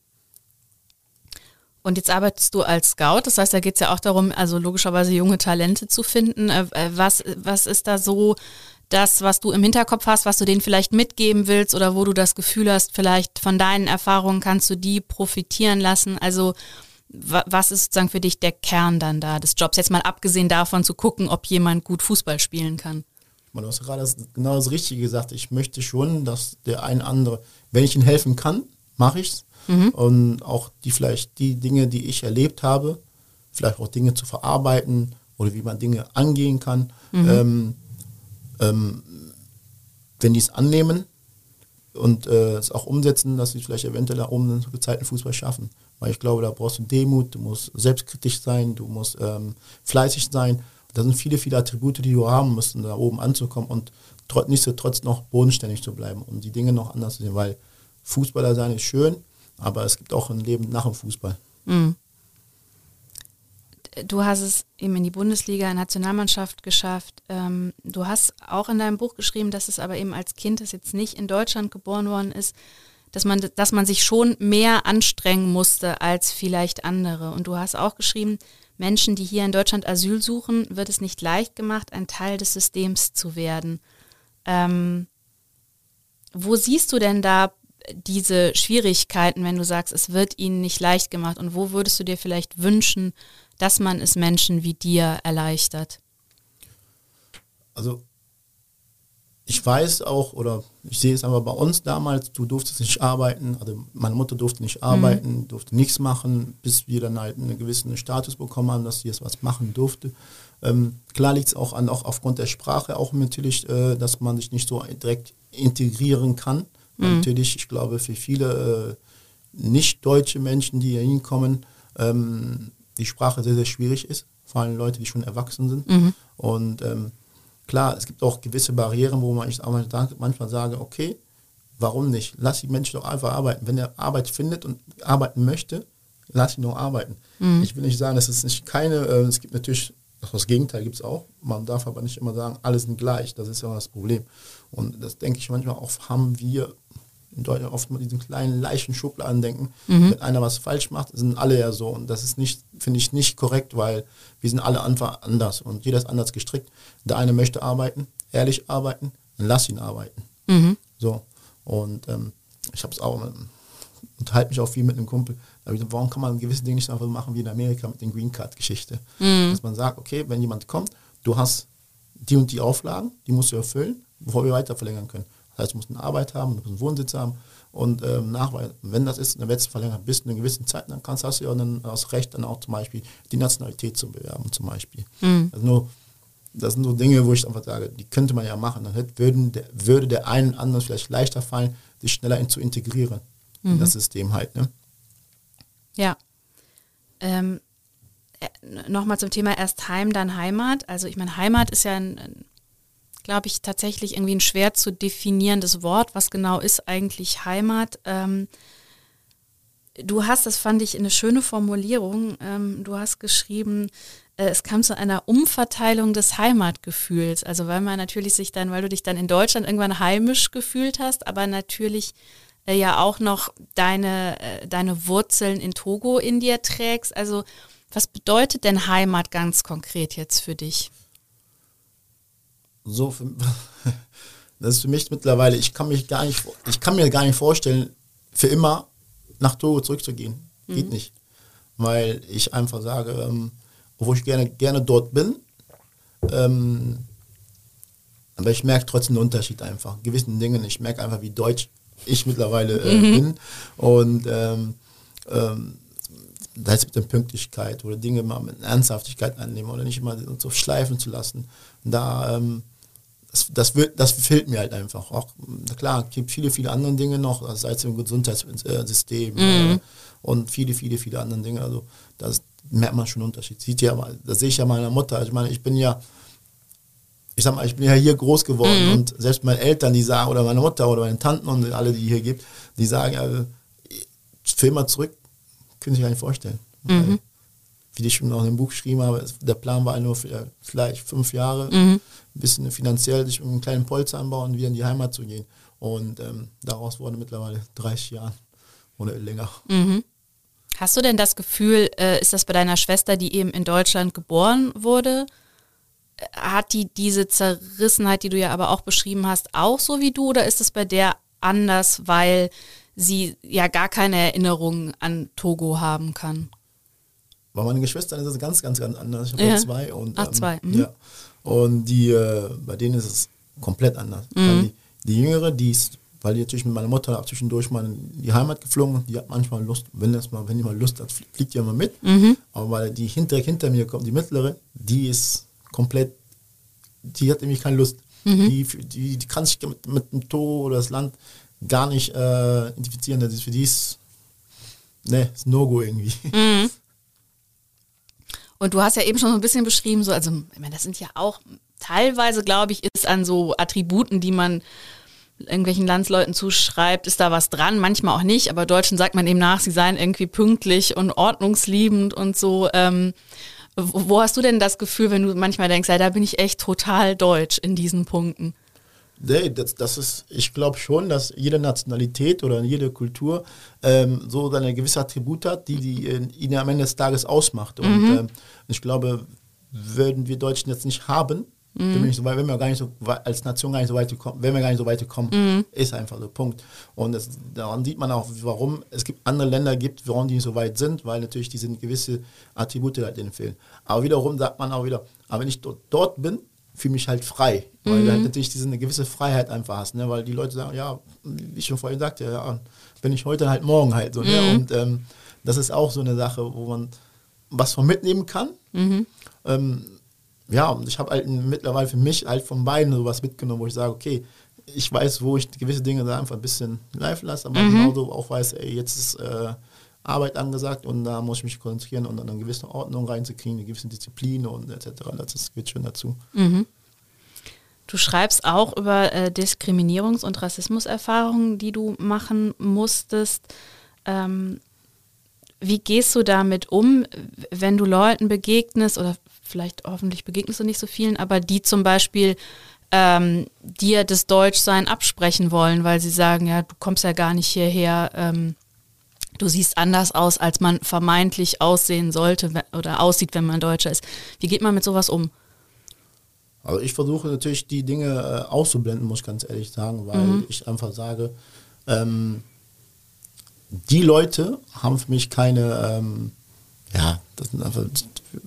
Und jetzt arbeitest du als Scout, das heißt, da geht es ja auch darum, also logischerweise junge Talente zu finden. Äh, äh, was, was ist da so das, was du im Hinterkopf hast, was du denen vielleicht mitgeben willst oder wo du das Gefühl hast, vielleicht von deinen Erfahrungen kannst du die profitieren lassen? Also was ist sozusagen für dich der Kern dann da des Jobs? Jetzt mal abgesehen davon zu gucken, ob jemand gut Fußball spielen kann. Du hast gerade genau das Richtige gesagt. Ich möchte schon, dass der ein andere, wenn ich ihm helfen kann, mache ich es. Mhm. Und auch die vielleicht die Dinge, die ich erlebt habe, vielleicht auch Dinge zu verarbeiten oder wie man Dinge angehen kann. Mhm. Ähm, ähm, wenn die es annehmen und äh, es auch umsetzen, dass sie vielleicht eventuell da oben einen gezeigten Fußball schaffen. Weil ich glaube, da brauchst du Demut, du musst selbstkritisch sein, du musst ähm, fleißig sein. Das sind viele, viele Attribute, die du haben musst, um da oben anzukommen und trotz, nichtsdestotrotz noch bodenständig zu bleiben und die Dinge noch anders zu sehen. Weil Fußballer sein ist schön, aber es gibt auch ein Leben nach dem Fußball. Mhm. Du hast es eben in die Bundesliga, Nationalmannschaft geschafft. Ähm, du hast auch in deinem Buch geschrieben, dass es aber eben als Kind, das jetzt nicht in Deutschland geboren worden ist, dass man, dass man sich schon mehr anstrengen musste als vielleicht andere. Und du hast auch geschrieben, Menschen, die hier in Deutschland Asyl suchen, wird es nicht leicht gemacht, ein Teil des Systems zu werden. Ähm, wo siehst du denn da diese Schwierigkeiten, wenn du sagst, es wird ihnen nicht leicht gemacht? Und wo würdest du dir vielleicht wünschen, dass man es Menschen wie dir erleichtert? Also ich weiß auch, oder ich sehe es aber bei uns damals, du durftest nicht arbeiten, also meine Mutter durfte nicht arbeiten, mhm. durfte nichts machen, bis wir dann halt einen gewissen Status bekommen haben, dass sie jetzt was machen durfte. Ähm, klar liegt es auch an, auch aufgrund der Sprache auch natürlich, äh, dass man sich nicht so direkt integrieren kann. Mhm. Natürlich, ich glaube, für viele äh, nicht deutsche Menschen, die hier hinkommen, ähm, die Sprache sehr, sehr schwierig ist, vor allem Leute, die schon erwachsen sind. Mhm. Und ähm, Klar, es gibt auch gewisse Barrieren, wo man ich manchmal sage, okay, warum nicht? Lass die Menschen doch einfach arbeiten. Wenn er Arbeit findet und arbeiten möchte, lass ihn nur arbeiten. Mhm. Ich will nicht sagen, dass es nicht keine, äh, es gibt natürlich, das Gegenteil gibt es auch. Man darf aber nicht immer sagen, alle sind gleich. Das ist ja das Problem. Und das denke ich manchmal auch, haben wir in Deutschland oft mit diesen kleinen, leichten Schubladen denken. Mhm. Wenn einer was falsch macht, sind alle ja so. Und das ist nicht, finde ich, nicht korrekt, weil wir sind alle einfach anders und jeder ist anders gestrickt. Der eine möchte arbeiten, ehrlich arbeiten, dann lass ihn arbeiten. Mhm. So. Und ähm, ich habe es auch, ähm, unterhalte mich auch viel mit einem Kumpel. Da gesagt, warum kann man gewisse Dinge nicht einfach so machen wie in Amerika mit den Green Card-Geschichte? Mhm. Dass man sagt, okay, wenn jemand kommt, du hast die und die Auflagen, die musst du erfüllen, bevor wir weiter verlängern können. Das heißt, du musst eine Arbeit haben, du musst einen Wohnsitz haben und ähm, Nachweis, wenn das ist, dann wird es verlängert bis zu einer gewissen Zeit, dann kannst, hast du ja dann das Recht, dann auch zum Beispiel die Nationalität zu bewerben, zum Beispiel. Mhm. Also nur, das sind so Dinge, wo ich einfach sage, die könnte man ja machen. Dann würden der, würde der einen anderen vielleicht leichter fallen, sich schneller in, zu integrieren mhm. in das System halt. Ne? Ja. Ähm, äh, Nochmal zum Thema erst Heim, dann Heimat. Also ich meine, Heimat ist ja ein, ein glaube ich, tatsächlich irgendwie ein schwer zu definierendes Wort. Was genau ist eigentlich Heimat? Ähm, du hast, das fand ich eine schöne Formulierung, ähm, du hast geschrieben, äh, es kam zu einer Umverteilung des Heimatgefühls. Also weil man natürlich sich dann, weil du dich dann in Deutschland irgendwann heimisch gefühlt hast, aber natürlich äh, ja auch noch deine, äh, deine Wurzeln in Togo in dir trägst. Also was bedeutet denn Heimat ganz konkret jetzt für dich? So, für, das ist für mich mittlerweile, ich kann mich gar nicht, ich kann mir gar nicht vorstellen, für immer nach Togo zurückzugehen. Mhm. Geht nicht. Weil ich einfach sage, ähm, obwohl ich gerne, gerne dort bin, ähm, aber ich merke trotzdem den Unterschied einfach. Gewissen Dingen, ich merke einfach, wie deutsch ich mittlerweile äh, mhm. bin. Und ähm, ähm, da ist mit der Pünktlichkeit oder Dinge mal mit Ernsthaftigkeit annehmen oder nicht immer so schleifen zu lassen. Da, ähm, das, das, wird, das fehlt mir halt einfach. Auch, klar, es gibt viele, viele andere Dinge noch, sei es im Gesundheitssystem mhm. äh, und viele, viele, viele andere Dinge. Also das merkt man schon einen Unterschied. Sieht ja, das sehe ich ja meiner Mutter. Ich meine, ich bin ja, ich sag mal, ich bin ja hier groß geworden mhm. und selbst meine Eltern, die sagen, oder meine Mutter oder meine Tanten und alle, die hier gibt, die sagen, also, für immer zurück, können sich gar nicht vorstellen. Mhm. wie ich schon auch im Buch geschrieben habe, der Plan war nur für vielleicht fünf Jahre, mhm. Ein bisschen finanziell sich einen kleinen Polster anbauen und wieder in die Heimat zu gehen. Und ähm, daraus wurde mittlerweile 30 Jahre oder länger. Mhm. Hast du denn das Gefühl, äh, ist das bei deiner Schwester, die eben in Deutschland geboren wurde, hat die diese Zerrissenheit, die du ja aber auch beschrieben hast, auch so wie du oder ist es bei der anders, weil sie ja gar keine Erinnerungen an Togo haben kann? Bei meinen Geschwistern ist es ganz, ganz, ganz anders. Ich habe ja. zwei und Ach, ähm, zwei. Mhm. ja. Und die, äh, bei denen ist es komplett anders. Mhm. Die, die, Jüngere, die ist, weil die natürlich mit meiner Mutter zwischendurch mal in die Heimat geflogen, die hat manchmal Lust, wenn das mal, wenn die mal Lust hat, fliegt die immer mit. Mhm. Aber weil die hinter, hinter mir kommt, die mittlere, die ist komplett, die hat nämlich keine Lust. Mhm. Die, die, die kann sich mit, mit dem Toro oder das Land gar nicht äh, identifizieren. Das ist für die ist, ne, ist No-Go irgendwie. Mhm. Und du hast ja eben schon so ein bisschen beschrieben, so, also, ich meine, das sind ja auch teilweise, glaube ich, ist an so Attributen, die man irgendwelchen Landsleuten zuschreibt, ist da was dran, manchmal auch nicht, aber Deutschen sagt man eben nach, sie seien irgendwie pünktlich und ordnungsliebend und so. Ähm, wo hast du denn das Gefühl, wenn du manchmal denkst, ja, da bin ich echt total deutsch in diesen Punkten? Nee, das, das ist, ich glaube schon, dass jede Nationalität oder jede Kultur ähm, so seine gewisse Attribut hat, die, die äh, ihn am Ende des Tages ausmacht. Und mhm. ähm, ich glaube, würden wir Deutschen jetzt nicht haben, Mhm. Wenn, so weit, wenn wir gar nicht so als Nation gar nicht so weit kommen, wenn wir gar nicht so weit kommen, mhm. ist einfach so Punkt. Und das, daran sieht man auch, warum es gibt andere Länder gibt, warum die nicht so weit sind, weil natürlich diese gewisse Attribute halt denen fehlen. Aber wiederum sagt man auch wieder, aber wenn ich dort, dort bin, fühle mich halt frei, weil mhm. du halt natürlich diese eine gewisse Freiheit einfach hast, ne? weil die Leute sagen, ja, wie ich schon vorhin sagte, ja, bin ich heute halt morgen halt so. Ne? Mhm. Und ähm, das ist auch so eine Sache, wo man was von mitnehmen kann. Mhm. Ähm, ja, und ich habe halt mittlerweile für mich halt von beiden sowas mitgenommen, wo ich sage, okay, ich weiß, wo ich gewisse Dinge da einfach ein bisschen live lasse, aber mhm. genauso auch weiß, ey, jetzt ist äh, Arbeit angesagt und da muss ich mich konzentrieren und dann eine gewisse Ordnung reinzukriegen, eine gewisse Disziplin und etc. Das gehört schon dazu. Mhm. Du schreibst auch über äh, Diskriminierungs- und Rassismuserfahrungen, die du machen musstest. Ähm, wie gehst du damit um, wenn du Leuten begegnest oder vielleicht hoffentlich begegnest du nicht so vielen, aber die zum Beispiel ähm, dir das Deutschsein absprechen wollen, weil sie sagen, ja, du kommst ja gar nicht hierher, ähm, du siehst anders aus, als man vermeintlich aussehen sollte oder aussieht, wenn man Deutscher ist. Wie geht man mit sowas um? Also ich versuche natürlich die Dinge äh, auszublenden, muss ich ganz ehrlich sagen, weil mhm. ich einfach sage, ähm, die Leute haben für mich keine, ähm, ja, das sind einfach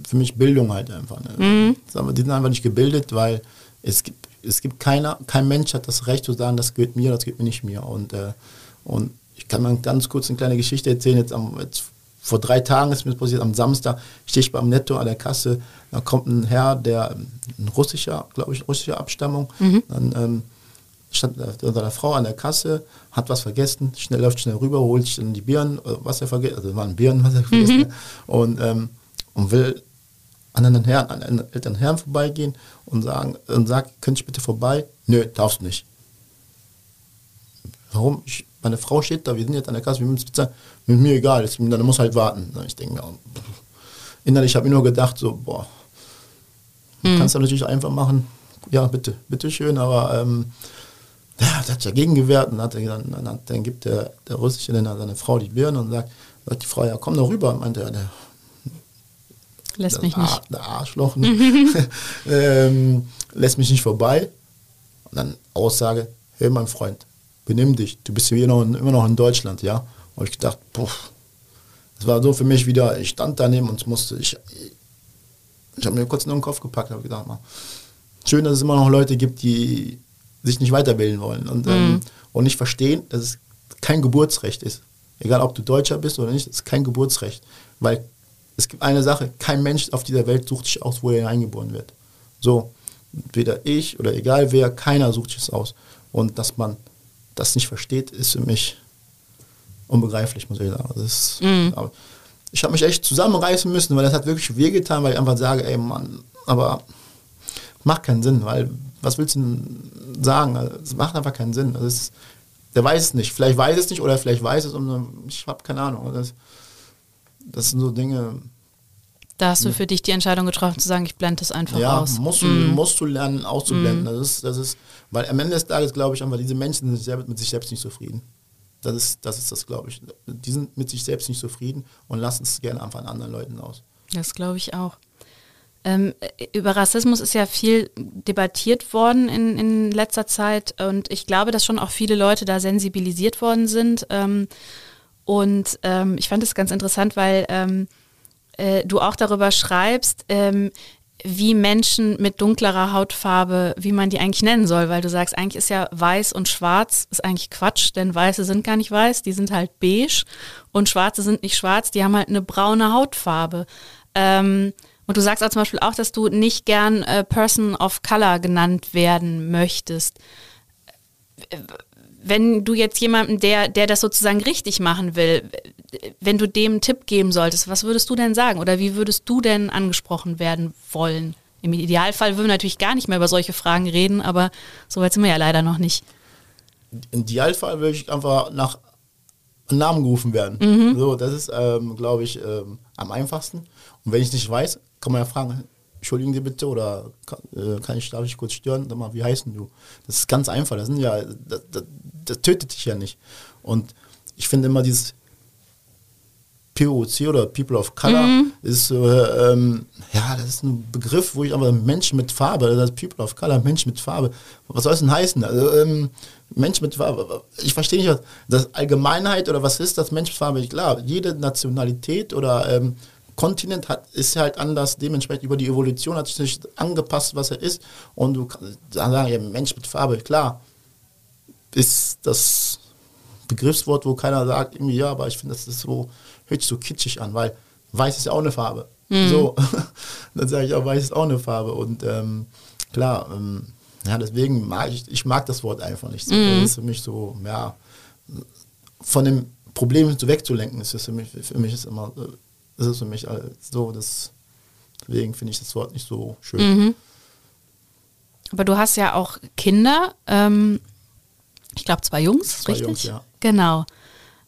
für mich Bildung halt einfach. Ne? Mhm. Die sind einfach nicht gebildet, weil es gibt, es gibt keiner, kein Mensch hat das Recht zu sagen, das gehört mir, das gehört mir nicht mir. Und, äh, und ich kann mal ganz kurz eine kleine Geschichte erzählen. Jetzt, am, jetzt vor drei Tagen ist mir passiert, am Samstag stehe ich beim Netto an der Kasse, da kommt ein Herr, der ein russischer, glaube ich, russischer Abstammung, mhm. dann ähm, stand seine Frau an der Kasse, hat was vergessen, schnell läuft schnell rüber, holt sich dann die Birnen, äh, was er vergessen, also waren Birnen, was er vergessen mhm. und ähm, und will an einen Herrn, an einen älteren Herrn vorbeigehen und sagen und sagt, könnte ich bitte vorbei? Nö, darfst nicht. Warum? Ich, meine Frau steht da, wir sind jetzt an der Kasse, wir müssen bezahlen. Mit mir egal, ist, dann muss halt warten. Ich denke mir, innerlich habe ich nur gedacht, so, boah, mhm. kannst du natürlich einfach machen. Ja, bitte, bitte schön, aber ähm, ja, hat dagegen gewehrt und hat dann, dann, dann gibt der, der russische Länder seine Frau die Birne und sagt, sagt die Frau, ja komm doch rüber, meinte er, der lässt mich nicht. Der Arschloch ne? ähm, lässt mich nicht vorbei. Und dann Aussage, hey mein Freund, benimm dich, du bist hier noch, immer noch in Deutschland, ja. Und ich gedacht, puff, das war so für mich wieder, ich stand daneben und musste, ich, ich habe mir kurz nur den Kopf gepackt, habe gedacht, mal, schön, dass es immer noch Leute gibt, die sich nicht weiterbilden wollen und, ähm, mhm. ähm, und nicht verstehen, dass es kein Geburtsrecht ist. Egal, ob du Deutscher bist oder nicht, es ist kein Geburtsrecht. Weil es gibt eine Sache, kein Mensch auf dieser Welt sucht sich aus, wo er hineingeboren wird. So, weder ich oder egal wer, keiner sucht sich es aus. Und dass man das nicht versteht, ist für mich unbegreiflich, muss ich sagen. Ist, mhm. ich habe mich echt zusammenreißen müssen, weil das hat wirklich wehgetan, weil ich einfach sage, ey Mann, aber macht keinen Sinn, weil was willst du denn sagen? Es macht einfach keinen Sinn. Also ist, der weiß es nicht. Vielleicht weiß es nicht oder vielleicht weiß es und ich habe keine Ahnung. Das, das sind so Dinge. Da hast du für dich die Entscheidung getroffen, zu sagen, ich blende das einfach ja, aus. Ja, musst, du, mm. musst du lernen auszublenden. Mm. Das, ist, das ist, weil am Ende des Tages glaube ich einfach, diese Menschen sind mit sich selbst nicht zufrieden. Das ist das, ist das glaube ich. Die sind mit sich selbst nicht zufrieden und lassen es gerne einfach an anderen Leuten aus. Das glaube ich auch. Ähm, über Rassismus ist ja viel debattiert worden in, in letzter Zeit und ich glaube, dass schon auch viele Leute da sensibilisiert worden sind. Ähm, und ähm, ich fand es ganz interessant, weil ähm, äh, du auch darüber schreibst, ähm, wie Menschen mit dunklerer Hautfarbe, wie man die eigentlich nennen soll, weil du sagst, eigentlich ist ja weiß und schwarz, ist eigentlich Quatsch, denn Weiße sind gar nicht weiß, die sind halt beige und Schwarze sind nicht schwarz, die haben halt eine braune Hautfarbe. Ähm, und du sagst auch zum Beispiel auch, dass du nicht gern äh, Person of Color genannt werden möchtest. Wenn du jetzt jemanden, der, der das sozusagen richtig machen will, wenn du dem einen Tipp geben solltest, was würdest du denn sagen? Oder wie würdest du denn angesprochen werden wollen? Im Idealfall würden wir natürlich gar nicht mehr über solche Fragen reden, aber so weit sind wir ja leider noch nicht. Im Idealfall würde ich einfach nach Namen gerufen werden. Mhm. So, das ist, ähm, glaube ich, ähm, am einfachsten. Und wenn ich nicht weiß, kann man ja fragen, entschuldigen Sie bitte oder kann, äh, kann ich, darf ich kurz stören? Sag mal, wie heißen du? Das ist ganz einfach. Das sind ja, das, das, das tötet dich ja nicht. Und ich finde immer dieses POC oder People of Color mhm. ist so, ähm, ja, das ist ein Begriff, wo ich aber Menschen mit Farbe, das ist People of Color, Mensch mit Farbe, was soll es denn heißen? Also, ähm, Mensch mit Farbe, ich verstehe nicht, was das Allgemeinheit oder was ist das Mensch mit Farbe? Klar, jede Nationalität oder ähm, Kontinent hat, ist halt anders, dementsprechend über die Evolution hat sich nicht angepasst, was er ist. Und du kannst sagen, ja, Mensch mit Farbe, klar, ist das Begriffswort, wo keiner sagt, irgendwie, ja, aber ich finde, das ist so, hört sich so kitschig an, weil weiß ist ja auch eine Farbe. Mhm. So, dann sage ich auch, weiß ist auch eine Farbe. Und ähm, klar, ähm, ja, deswegen mag ich, ich mag das Wort einfach nicht. So. Mhm. Das ist für mich so, ja, von dem Problem wegzulenken, ist das für mich, für mich ist immer, das ist für mich so, deswegen finde ich das Wort nicht so schön. Mhm. Aber du hast ja auch Kinder, ähm, ich glaube zwei Jungs, zwei richtig? Jungs, ja. Genau.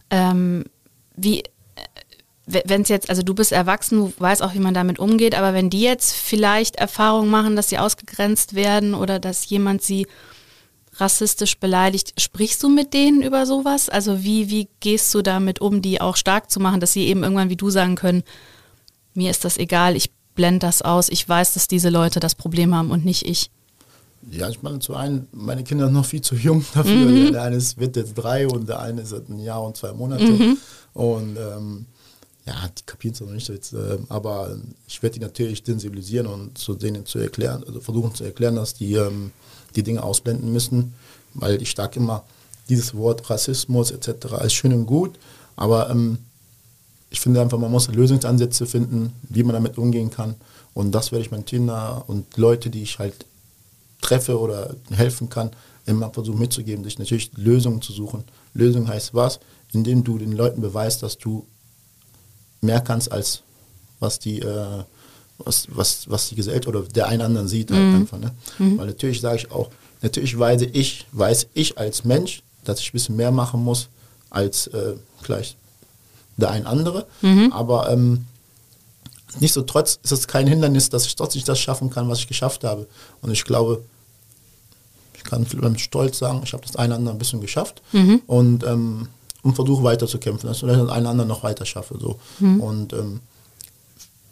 Ähm, wie, wenn es jetzt, also du bist erwachsen, du weißt auch, wie man damit umgeht, aber wenn die jetzt vielleicht Erfahrungen machen, dass sie ausgegrenzt werden oder dass jemand sie rassistisch beleidigt, sprichst du mit denen über sowas? Also wie, wie gehst du damit um, die auch stark zu machen, dass sie eben irgendwann wie du sagen können, mir ist das egal, ich blende das aus, ich weiß, dass diese Leute das Problem haben und nicht ich. Ja, ich meine, zu einem, meine Kinder sind noch viel zu jung dafür. Mhm. Der eine ist, wird jetzt drei und der eine ist seit ein Jahr und zwei Monate. Mhm. Und ähm, ja, die kapieren es noch nicht jetzt, äh, aber ich werde die natürlich sensibilisieren und zu denen zu erklären, also versuchen zu erklären, dass die ähm, die Dinge ausblenden müssen, weil ich sage immer, dieses Wort Rassismus etc. ist schön und gut, aber ähm, ich finde einfach, man muss Lösungsansätze finden, wie man damit umgehen kann. Und das werde ich meinen Kindern und Leute, die ich halt treffe oder helfen kann, immer versuchen mitzugeben, sich natürlich Lösungen zu suchen. Lösung heißt was? Indem du den Leuten beweist, dass du mehr kannst als was die, äh, was, was, was die Gesellschaft oder der einen anderen sieht halt mhm. einfach. Ne? Mhm. Weil natürlich sage ich auch, natürlich weiß ich, weiß ich als Mensch, dass ich ein bisschen mehr machen muss als äh, vielleicht der ein andere. Mhm. Aber ähm, nichtsdestotrotz ist es kein Hindernis, dass ich trotzdem das schaffen kann, was ich geschafft habe. Und ich glaube, ich kann mit Stolz sagen, ich habe das eine oder andere ein bisschen geschafft mhm. und, ähm, und versuche weiterzukämpfen, dass ich das eine oder andere noch weiter schaffe. So. Mhm. Und ähm,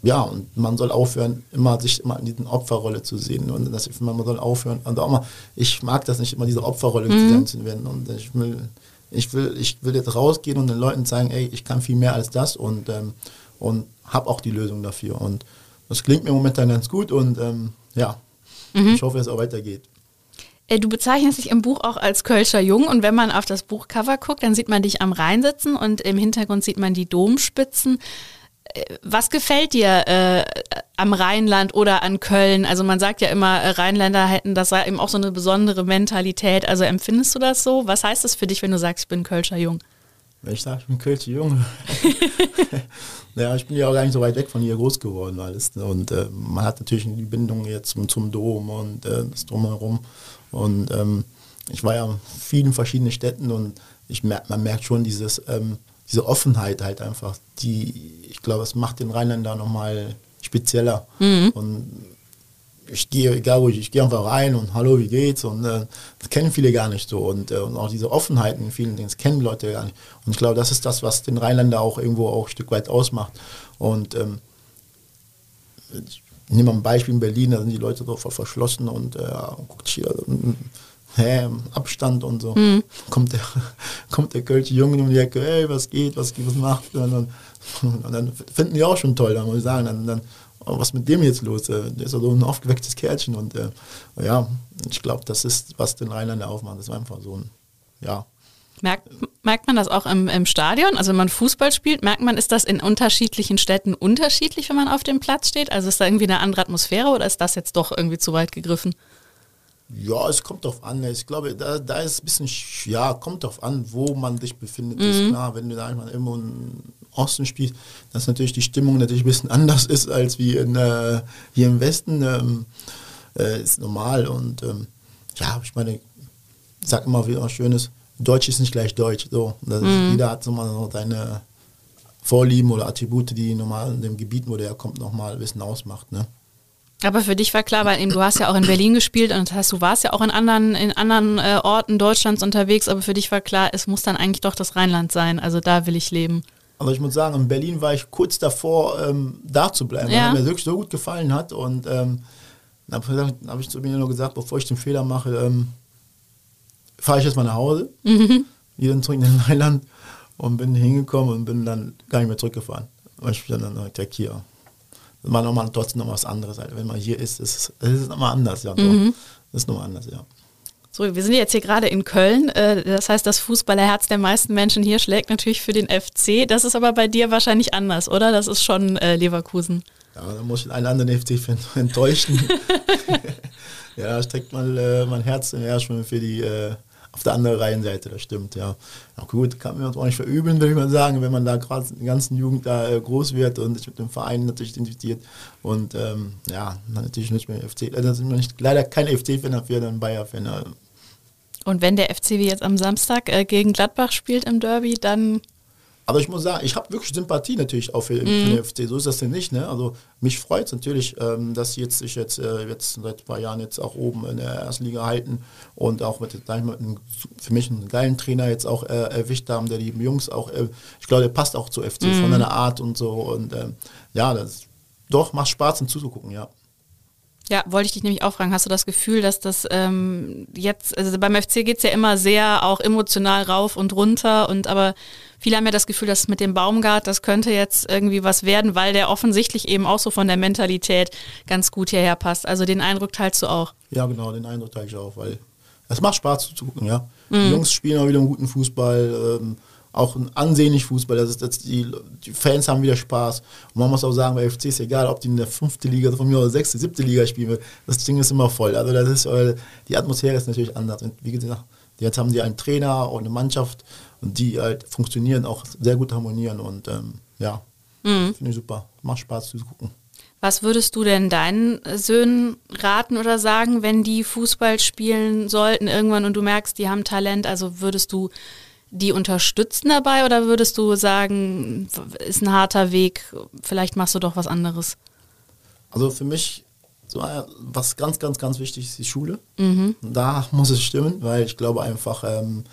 ja, und man soll aufhören, immer sich immer in diesen Opferrolle zu sehen. Und das, man soll aufhören, und auch mal, ich mag das nicht, immer diese Opferrolle mhm. zu werden. Und ich will, ich will, ich will jetzt rausgehen und den Leuten zeigen, ey, ich kann viel mehr als das und, ähm, und habe auch die Lösung dafür. Und das klingt mir momentan ganz gut und ähm, ja, mhm. ich hoffe, dass es auch weitergeht. Äh, du bezeichnest dich im Buch auch als Kölscher Jung und wenn man auf das Buchcover guckt, dann sieht man dich am Rhein sitzen und im Hintergrund sieht man die Domspitzen. Was gefällt dir äh, am Rheinland oder an Köln? Also man sagt ja immer, äh, Rheinländer hätten das eben auch so eine besondere Mentalität. Also empfindest du das so? Was heißt das für dich, wenn du sagst, ich bin Kölscher Jung? Wenn ich sage, ich bin Kölscher Jung. ja, ich bin ja auch gar nicht so weit weg von hier groß geworden alles. Ne? Und äh, man hat natürlich die Bindung jetzt zum, zum Dom und äh, das Drumherum. Und ähm, ich war ja in vielen verschiedenen Städten und ich merk, man merkt schon dieses... Ähm, diese Offenheit halt einfach, die, ich glaube, es macht den Rheinländer nochmal spezieller. Mhm. Und ich gehe, egal wo ich, ich gehe einfach rein und hallo, wie geht's? Und äh, das kennen viele gar nicht so. Und, äh, und auch diese Offenheit in vielen Dingen, das kennen Leute gar nicht. Und ich glaube, das ist das, was den Rheinländer auch irgendwo auch ein Stück weit ausmacht. Und ähm, ich nehme mal ein Beispiel in Berlin, da sind die Leute doch verschlossen und äh, guckt hier, hä, Abstand und so. Mhm. Kommt der, kommt der Kölsche Junge um die Ecke, hey, was geht, was, was macht? Und dann, und dann finden die auch schon toll, dann muss ich sagen, dann, dann oh, was mit dem jetzt los? Äh, der ist ja so ein aufgewecktes Kerlchen und äh, ja, ich glaube, das ist, was den Rheinländer aufmacht. Das ist einfach so ein, ja. Merkt, merkt man das auch im, im Stadion? Also wenn man Fußball spielt, merkt man, ist das in unterschiedlichen Städten unterschiedlich, wenn man auf dem Platz steht? Also ist da irgendwie eine andere Atmosphäre oder ist das jetzt doch irgendwie zu weit gegriffen? Ja, es kommt darauf an. Ich glaube, da, da ist ein bisschen, ja, kommt darauf an, wo man sich befindet. Mhm. Ist klar, wenn du da immer im Osten spielst, dass natürlich die Stimmung natürlich ein bisschen anders ist als wie in, äh, hier im Westen. Ähm, äh, ist normal. Und ähm, ja, ich meine, ich sag immer wieder was Schönes, Deutsch ist nicht gleich Deutsch. So, mhm. Jeder hat so mal so seine Vorlieben oder Attribute, die normal in dem Gebiet, wo der kommt, nochmal ein bisschen ausmacht. Ne? Aber für dich war klar, weil eben, du hast ja auch in Berlin gespielt und das heißt, du warst ja auch in anderen, in anderen äh, Orten Deutschlands unterwegs, aber für dich war klar, es muss dann eigentlich doch das Rheinland sein. Also da will ich leben. Also ich muss sagen, in Berlin war ich kurz davor, ähm, da zu bleiben, ja. weil mir wirklich so gut gefallen hat. Und ähm, dann habe hab ich zu mir nur gesagt, bevor ich den Fehler mache, ähm, fahre ich jetzt mal nach Hause, mhm. wieder zurück in den Rheinland und bin hingekommen und bin dann gar nicht mehr zurückgefahren. Weil ich dann direkt hier war nochmal trotzdem noch was anderes. Also wenn man hier ist, ist es nochmal anders, ja. Mhm. Das ist nochmal anders, ja. So, wir sind jetzt hier gerade in Köln. Äh, das heißt, das Fußballerherz der meisten Menschen hier schlägt natürlich für den FC. Das ist aber bei dir wahrscheinlich anders, oder? Das ist schon äh, Leverkusen. Ja, da muss ich einen anderen FC enttäuschen. ja, da steckt mal äh, mein Herz im ersten für die auf der anderen Reihenseite, das stimmt, ja. ja gut, kann man auch nicht verübeln, würde ich mal sagen, wenn man da gerade der ganzen Jugend da äh, groß wird und sich mit dem Verein natürlich identifiziert. Und ähm, ja, natürlich nicht mehr FC, also sind wir nicht, leider kein FC-Fan dafür, dann Bayer-Fan. Und wenn der FC wie jetzt am Samstag äh, gegen Gladbach spielt im Derby, dann aber ich muss sagen, ich habe wirklich Sympathie natürlich auch für, mhm. den FC. So ist das denn nicht. Ne? Also mich freut es natürlich, ähm, dass sie jetzt sich jetzt, äh, jetzt seit ein paar Jahren jetzt auch oben in der ersten Liga halten und auch mit, mit einem, für mich einen geilen Trainer jetzt auch äh, erwischt haben, der die Jungs auch, äh, ich glaube, der passt auch zu FC mhm. von seiner Art und so. Und ähm, ja, das doch macht Spaß, ihm zuzugucken, ja. Ja, wollte ich dich nämlich auch fragen, hast du das Gefühl, dass das ähm, jetzt, also beim FC geht es ja immer sehr auch emotional rauf und runter und aber viele haben ja das Gefühl, dass mit dem Baumgart, das könnte jetzt irgendwie was werden, weil der offensichtlich eben auch so von der Mentalität ganz gut hierher passt. Also den Eindruck teilst du auch. Ja, genau, den Eindruck teile ich auch, weil es macht Spaß zu gucken, ja. Mhm. Die Jungs spielen auch wieder einen guten Fußball. Ähm, auch ein ansehnlich Fußball. Das ist, das, die, die, Fans haben wieder Spaß. Und man muss auch sagen, bei FC ist egal, ob die in der fünften Liga von mir oder sechste, siebte Liga spielen. Das Ding ist immer voll. Also das ist, die Atmosphäre ist natürlich anders. Und wie gesagt, jetzt haben sie einen Trainer und eine Mannschaft und die halt funktionieren, auch sehr gut harmonieren. Und ähm, ja, mhm. finde ich super. Macht Spaß zu gucken. Was würdest du denn deinen Söhnen raten oder sagen, wenn die Fußball spielen sollten irgendwann und du merkst, die haben Talent? Also würdest du die unterstützen dabei oder würdest du sagen, ist ein harter Weg, vielleicht machst du doch was anderes? Also für mich, so, äh, was ganz, ganz, ganz wichtig ist, die Schule. Mhm. Da muss es stimmen, weil ich glaube einfach, ähm,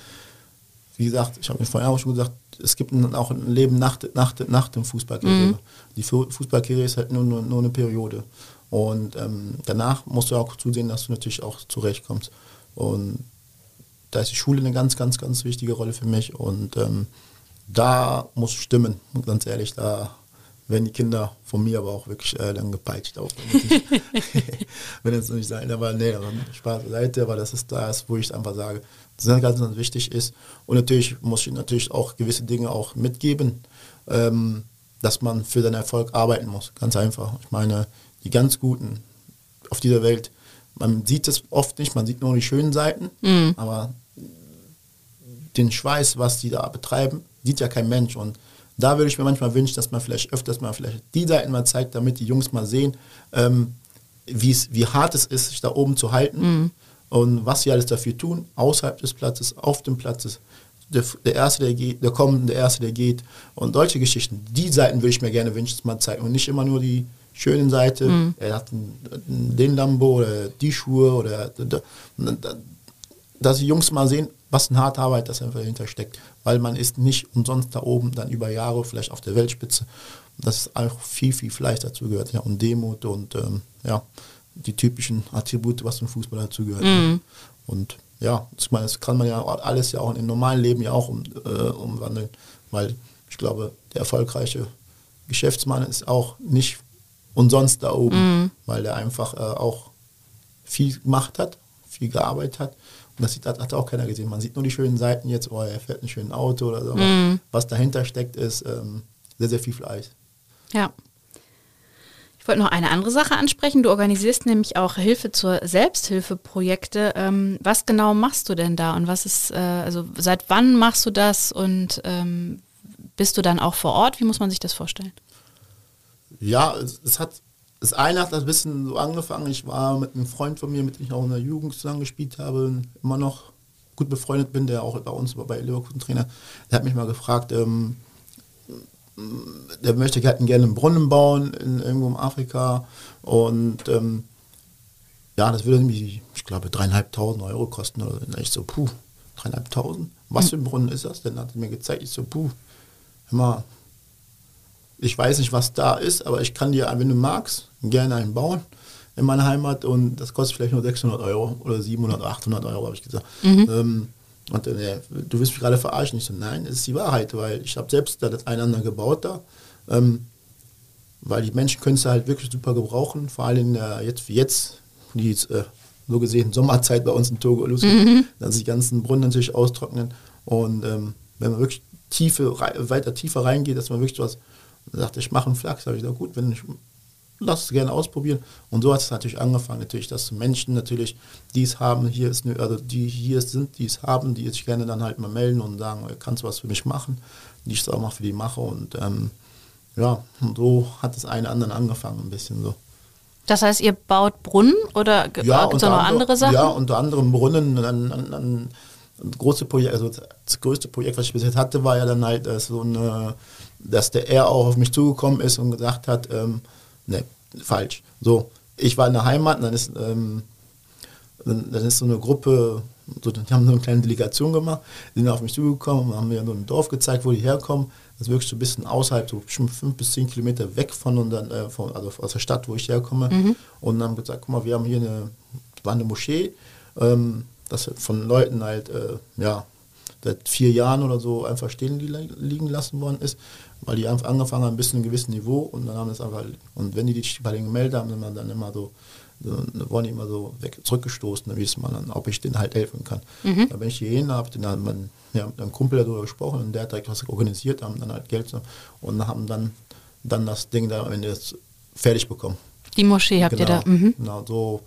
wie gesagt, ich habe mir vorher auch schon gesagt, es gibt auch ein Leben nach, nach, nach dem Fußballkarriere. Mhm. Die Fußballkarriere ist halt nur, nur, nur eine Periode. Und ähm, danach musst du auch zusehen, dass du natürlich auch zurechtkommst. Und da ist die Schule eine ganz, ganz, ganz wichtige Rolle für mich. Und ähm, da muss stimmen, ganz ehrlich, da werden die Kinder von mir aber auch wirklich äh, dann gepeitscht. Auch, wenn es nicht sein, aber nee, aber Spaß beiseite, aber das ist das, wo ich einfach sage, das ist ganz, ganz wichtig ist. Und natürlich muss ich natürlich auch gewisse Dinge auch mitgeben, ähm, dass man für seinen Erfolg arbeiten muss. Ganz einfach. Ich meine, die ganz Guten auf dieser Welt, man sieht es oft nicht, man sieht nur die schönen Seiten, mhm. aber den Schweiß, was die da betreiben, sieht ja kein Mensch. Und da würde ich mir manchmal wünschen, dass man vielleicht öfters mal vielleicht die Seiten mal zeigt, damit die Jungs mal sehen, ähm, wie hart es ist, sich da oben zu halten mhm. und was sie alles dafür tun, außerhalb des Platzes, auf dem Platz. Der, der Erste, der geht, der kommt, der Erste, der geht. Und solche Geschichten, die Seiten würde ich mir gerne wünschen, dass man zeigt. Und nicht immer nur die schönen Seite, mhm. er hat den Lambo oder die Schuhe oder dass die Jungs mal sehen, was eine harte Arbeit das einfach dahinter steckt. Weil man ist nicht umsonst da oben dann über Jahre vielleicht auf der Weltspitze. Das ist auch viel, viel Fleiß dazu gehört. Ja, und Demut und ähm, ja, die typischen Attribute, was zum Fußball dazu gehört. Mhm. Und ja, ich meine, das kann man ja alles ja auch im normalen Leben ja auch um, äh, umwandeln. Weil ich glaube, der erfolgreiche Geschäftsmann ist auch nicht umsonst da oben, mhm. weil er einfach äh, auch viel gemacht hat, viel gearbeitet hat das sieht, hat, hat auch keiner gesehen. Man sieht nur die schönen Seiten jetzt, oh, er fährt ein schönes Auto oder so. Mm. Was dahinter steckt, ist ähm, sehr, sehr viel Fleiß. Ja. Ich wollte noch eine andere Sache ansprechen. Du organisierst nämlich auch Hilfe zur Selbsthilfeprojekte. Ähm, was genau machst du denn da und was ist, äh, also seit wann machst du das und ähm, bist du dann auch vor Ort? Wie muss man sich das vorstellen? Ja, es, es hat das eine hat ein bisschen so angefangen. Ich war mit einem Freund von mir, mit dem ich auch in der Jugend zusammen gespielt habe, immer noch gut befreundet bin, der auch bei uns bei Leverkusen Trainer. Der hat mich mal gefragt, ähm, der möchte gerne einen Brunnen bauen in, irgendwo in Afrika und ähm, ja, das würde irgendwie, ich glaube, dreieinhalbtausend Euro kosten oder so. ich so, puh, dreieinhalbtausend? Was für ein Brunnen ist das? Dann hat er mir gezeigt, ich so, puh, hör mal, ich weiß nicht, was da ist, aber ich kann dir, wenn du magst, gerne einen bauen in meiner Heimat und das kostet vielleicht nur 600 Euro oder 700 oder 800 Euro, habe ich gesagt. Mhm. Ähm, und äh, du wirst mich gerade verarschen. Ich so, nein, es ist die Wahrheit, weil ich habe selbst da das einander gebaut da. Ähm, weil die Menschen können es halt wirklich super gebrauchen, vor allem äh, jetzt wie jetzt, die äh, so gesehen Sommerzeit bei uns in Togo losgeht, mhm. dass die ganzen Brunnen natürlich austrocknen. Und ähm, wenn man wirklich tiefe, weiter tiefer reingeht, dass man wirklich was er sagte, ich mache einen Flachs. Da habe ich gesagt, gut, wenn ich lass es gerne ausprobieren. Und so hat es natürlich angefangen, natürlich, dass Menschen natürlich, die es haben, hier ist, also die hier sind, die es haben, die sich gerne dann halt mal melden und sagen, kannst du was für mich machen, die ich es auch mal für die mache. Und ähm, ja, und so hat das eine anderen angefangen, ein bisschen so. Das heißt, ihr baut Brunnen oder ja, gibt es noch andere Sachen? Ja, unter anderem Brunnen, an, an, an große Projekt, also das größte Projekt, was ich bis jetzt hatte, war ja dann halt äh, so eine dass der er auch auf mich zugekommen ist und gesagt hat, ähm, ne, falsch. So, ich war in der Heimat, und dann ist, ähm, dann, ist so eine Gruppe, so, die haben so eine kleine Delegation gemacht, die sind auf mich zugekommen und haben mir so ein Dorf gezeigt, wo die herkommen. Das ist wirklich so ein bisschen außerhalb, so schon fünf bis zehn Kilometer weg von, und dann, äh, von also aus der Stadt, wo ich herkomme. Mhm. Und dann haben gesagt, guck mal, wir haben hier eine, war eine Moschee, ähm, das von Leuten halt, äh, ja, seit vier Jahren oder so einfach stehen liegen lassen worden ist weil die einfach angefangen haben, bis zu einem gewissen Niveau und dann haben das einfach, und wenn die die bei den gemeldet haben, dann, dann immer so, so wurden die immer so weg, zurückgestoßen, dann wies man dann, ob ich denen halt helfen kann. Mhm. Da bin ich hierhin, habe dann mein, ja, mit einem Kumpel darüber gesprochen und der hat direkt was organisiert, haben dann halt Geld und haben dann, dann das Ding da am Ende fertig bekommen. Die Moschee habt genau, ihr da. Mhm. Genau, so,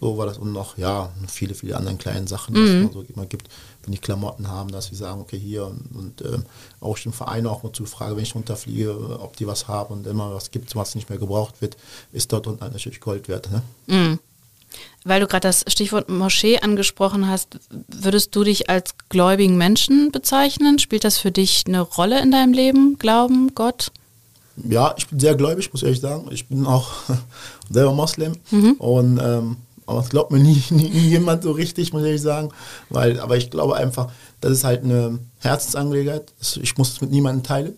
so war das und noch, ja, viele, viele andere kleine Sachen, die mhm. es so immer gibt wenn die Klamotten haben, dass sie sagen, okay, hier und, und ähm, auch den Verein auch mal zu fragen, wenn ich runterfliege, ob die was haben und immer was gibt, was nicht mehr gebraucht wird, ist dort unten natürlich Gold wert. Ne? Mm. Weil du gerade das Stichwort Moschee angesprochen hast, würdest du dich als gläubigen Menschen bezeichnen? Spielt das für dich eine Rolle in deinem Leben? Glauben, Gott? Ja, ich bin sehr gläubig, muss ich ehrlich sagen. Ich bin auch selber Moslem mhm. und ähm, aber es glaubt mir nie, nie, nie, jemand so richtig, muss ich sagen. Weil, aber ich glaube einfach, das ist halt eine Herzensangelegenheit. Ich muss es mit niemandem teilen.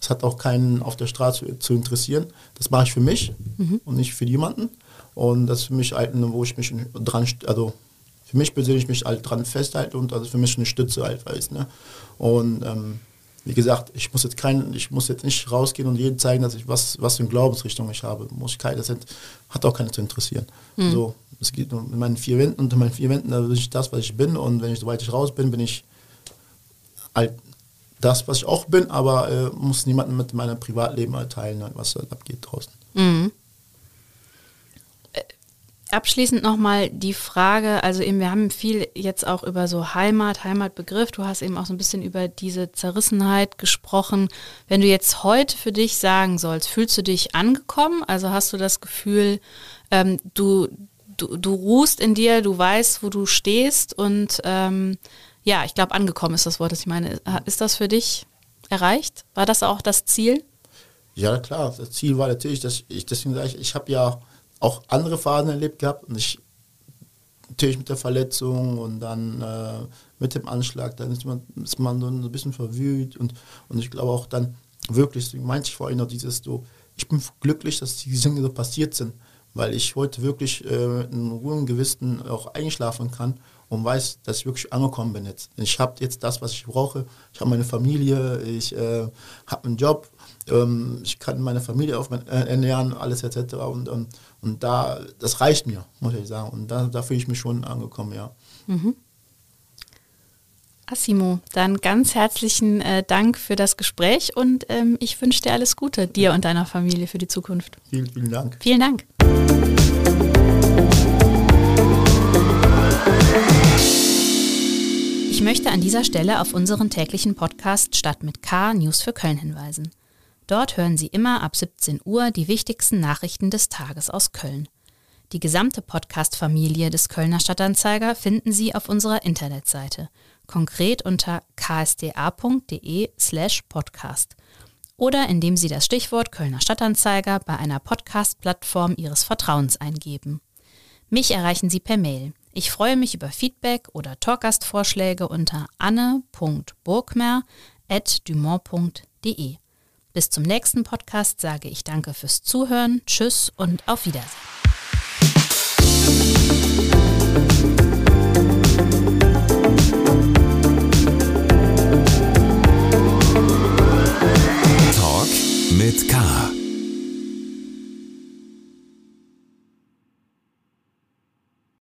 Es hat auch keinen auf der Straße zu interessieren. Das mache ich für mich mhm. und nicht für jemanden. Und das ist für mich halt, wo ich mich dran, also für mich persönlich mich halt dran festhalte und also für mich eine Stütze halt weiß. Ne? Und ähm, wie gesagt, ich muss jetzt kein, ich muss jetzt nicht rausgehen und jedem zeigen, dass ich was, was für eine Glaubensrichtung ich habe. Muss ich keine, das hat auch keinen zu interessieren. Mhm. So, es geht nur in meinen vier Wänden, unter meinen vier Wänden, da bin ich das, was ich bin. Und wenn ich, soweit ich raus bin, bin ich halt das, was ich auch bin, aber äh, muss niemanden mit meinem Privatleben halt teilen, was da abgeht draußen. Mhm. Abschließend nochmal die Frage, also eben, wir haben viel jetzt auch über so Heimat, Heimatbegriff. Du hast eben auch so ein bisschen über diese Zerrissenheit gesprochen. Wenn du jetzt heute für dich sagen sollst, fühlst du dich angekommen? Also hast du das Gefühl, ähm, du, du, du ruhst in dir, du weißt, wo du stehst und ähm, ja, ich glaube, angekommen ist das Wort, das ich meine. Ist das für dich erreicht? War das auch das Ziel? Ja, klar. Das Ziel war natürlich, dass ich, deswegen sage ich, ich habe ja auch andere Phasen erlebt gehabt und ich natürlich mit der Verletzung und dann äh, mit dem Anschlag, dann ist man, ist man so ein bisschen verwühlt und, und ich glaube auch dann wirklich, meinte ich vorhin noch dieses so, ich bin glücklich, dass diese Dinge so passiert sind, weil ich heute wirklich äh, in ruhigen Gewissen auch einschlafen kann und weiß, dass ich wirklich angekommen bin jetzt. Ich habe jetzt das, was ich brauche. Ich habe meine Familie, ich äh, habe einen Job, ähm, ich kann meine Familie auf, äh, ernähren, alles etc. Und, und, und da, das reicht mir, muss ich sagen. Und da, da fühle ich mich schon angekommen, ja. Mhm. Assimo, dann ganz herzlichen äh, Dank für das Gespräch und ähm, ich wünsche dir alles Gute, dir und deiner Familie für die Zukunft. Vielen, vielen Dank. Vielen Dank. Ich möchte an dieser Stelle auf unseren täglichen Podcast Stadt mit K News für Köln hinweisen. Dort hören Sie immer ab 17 Uhr die wichtigsten Nachrichten des Tages aus Köln. Die gesamte Podcast-Familie des Kölner Stadtanzeiger finden Sie auf unserer Internetseite, konkret unter ksda.de slash podcast oder indem Sie das Stichwort Kölner Stadtanzeiger bei einer Podcast-Plattform Ihres Vertrauens eingeben. Mich erreichen Sie per Mail. Ich freue mich über Feedback oder Talkgastvorschläge unter anne.burgmer.dumont.de. Bis zum nächsten Podcast sage ich danke fürs Zuhören, tschüss und auf Wiedersehen. Talk mit K.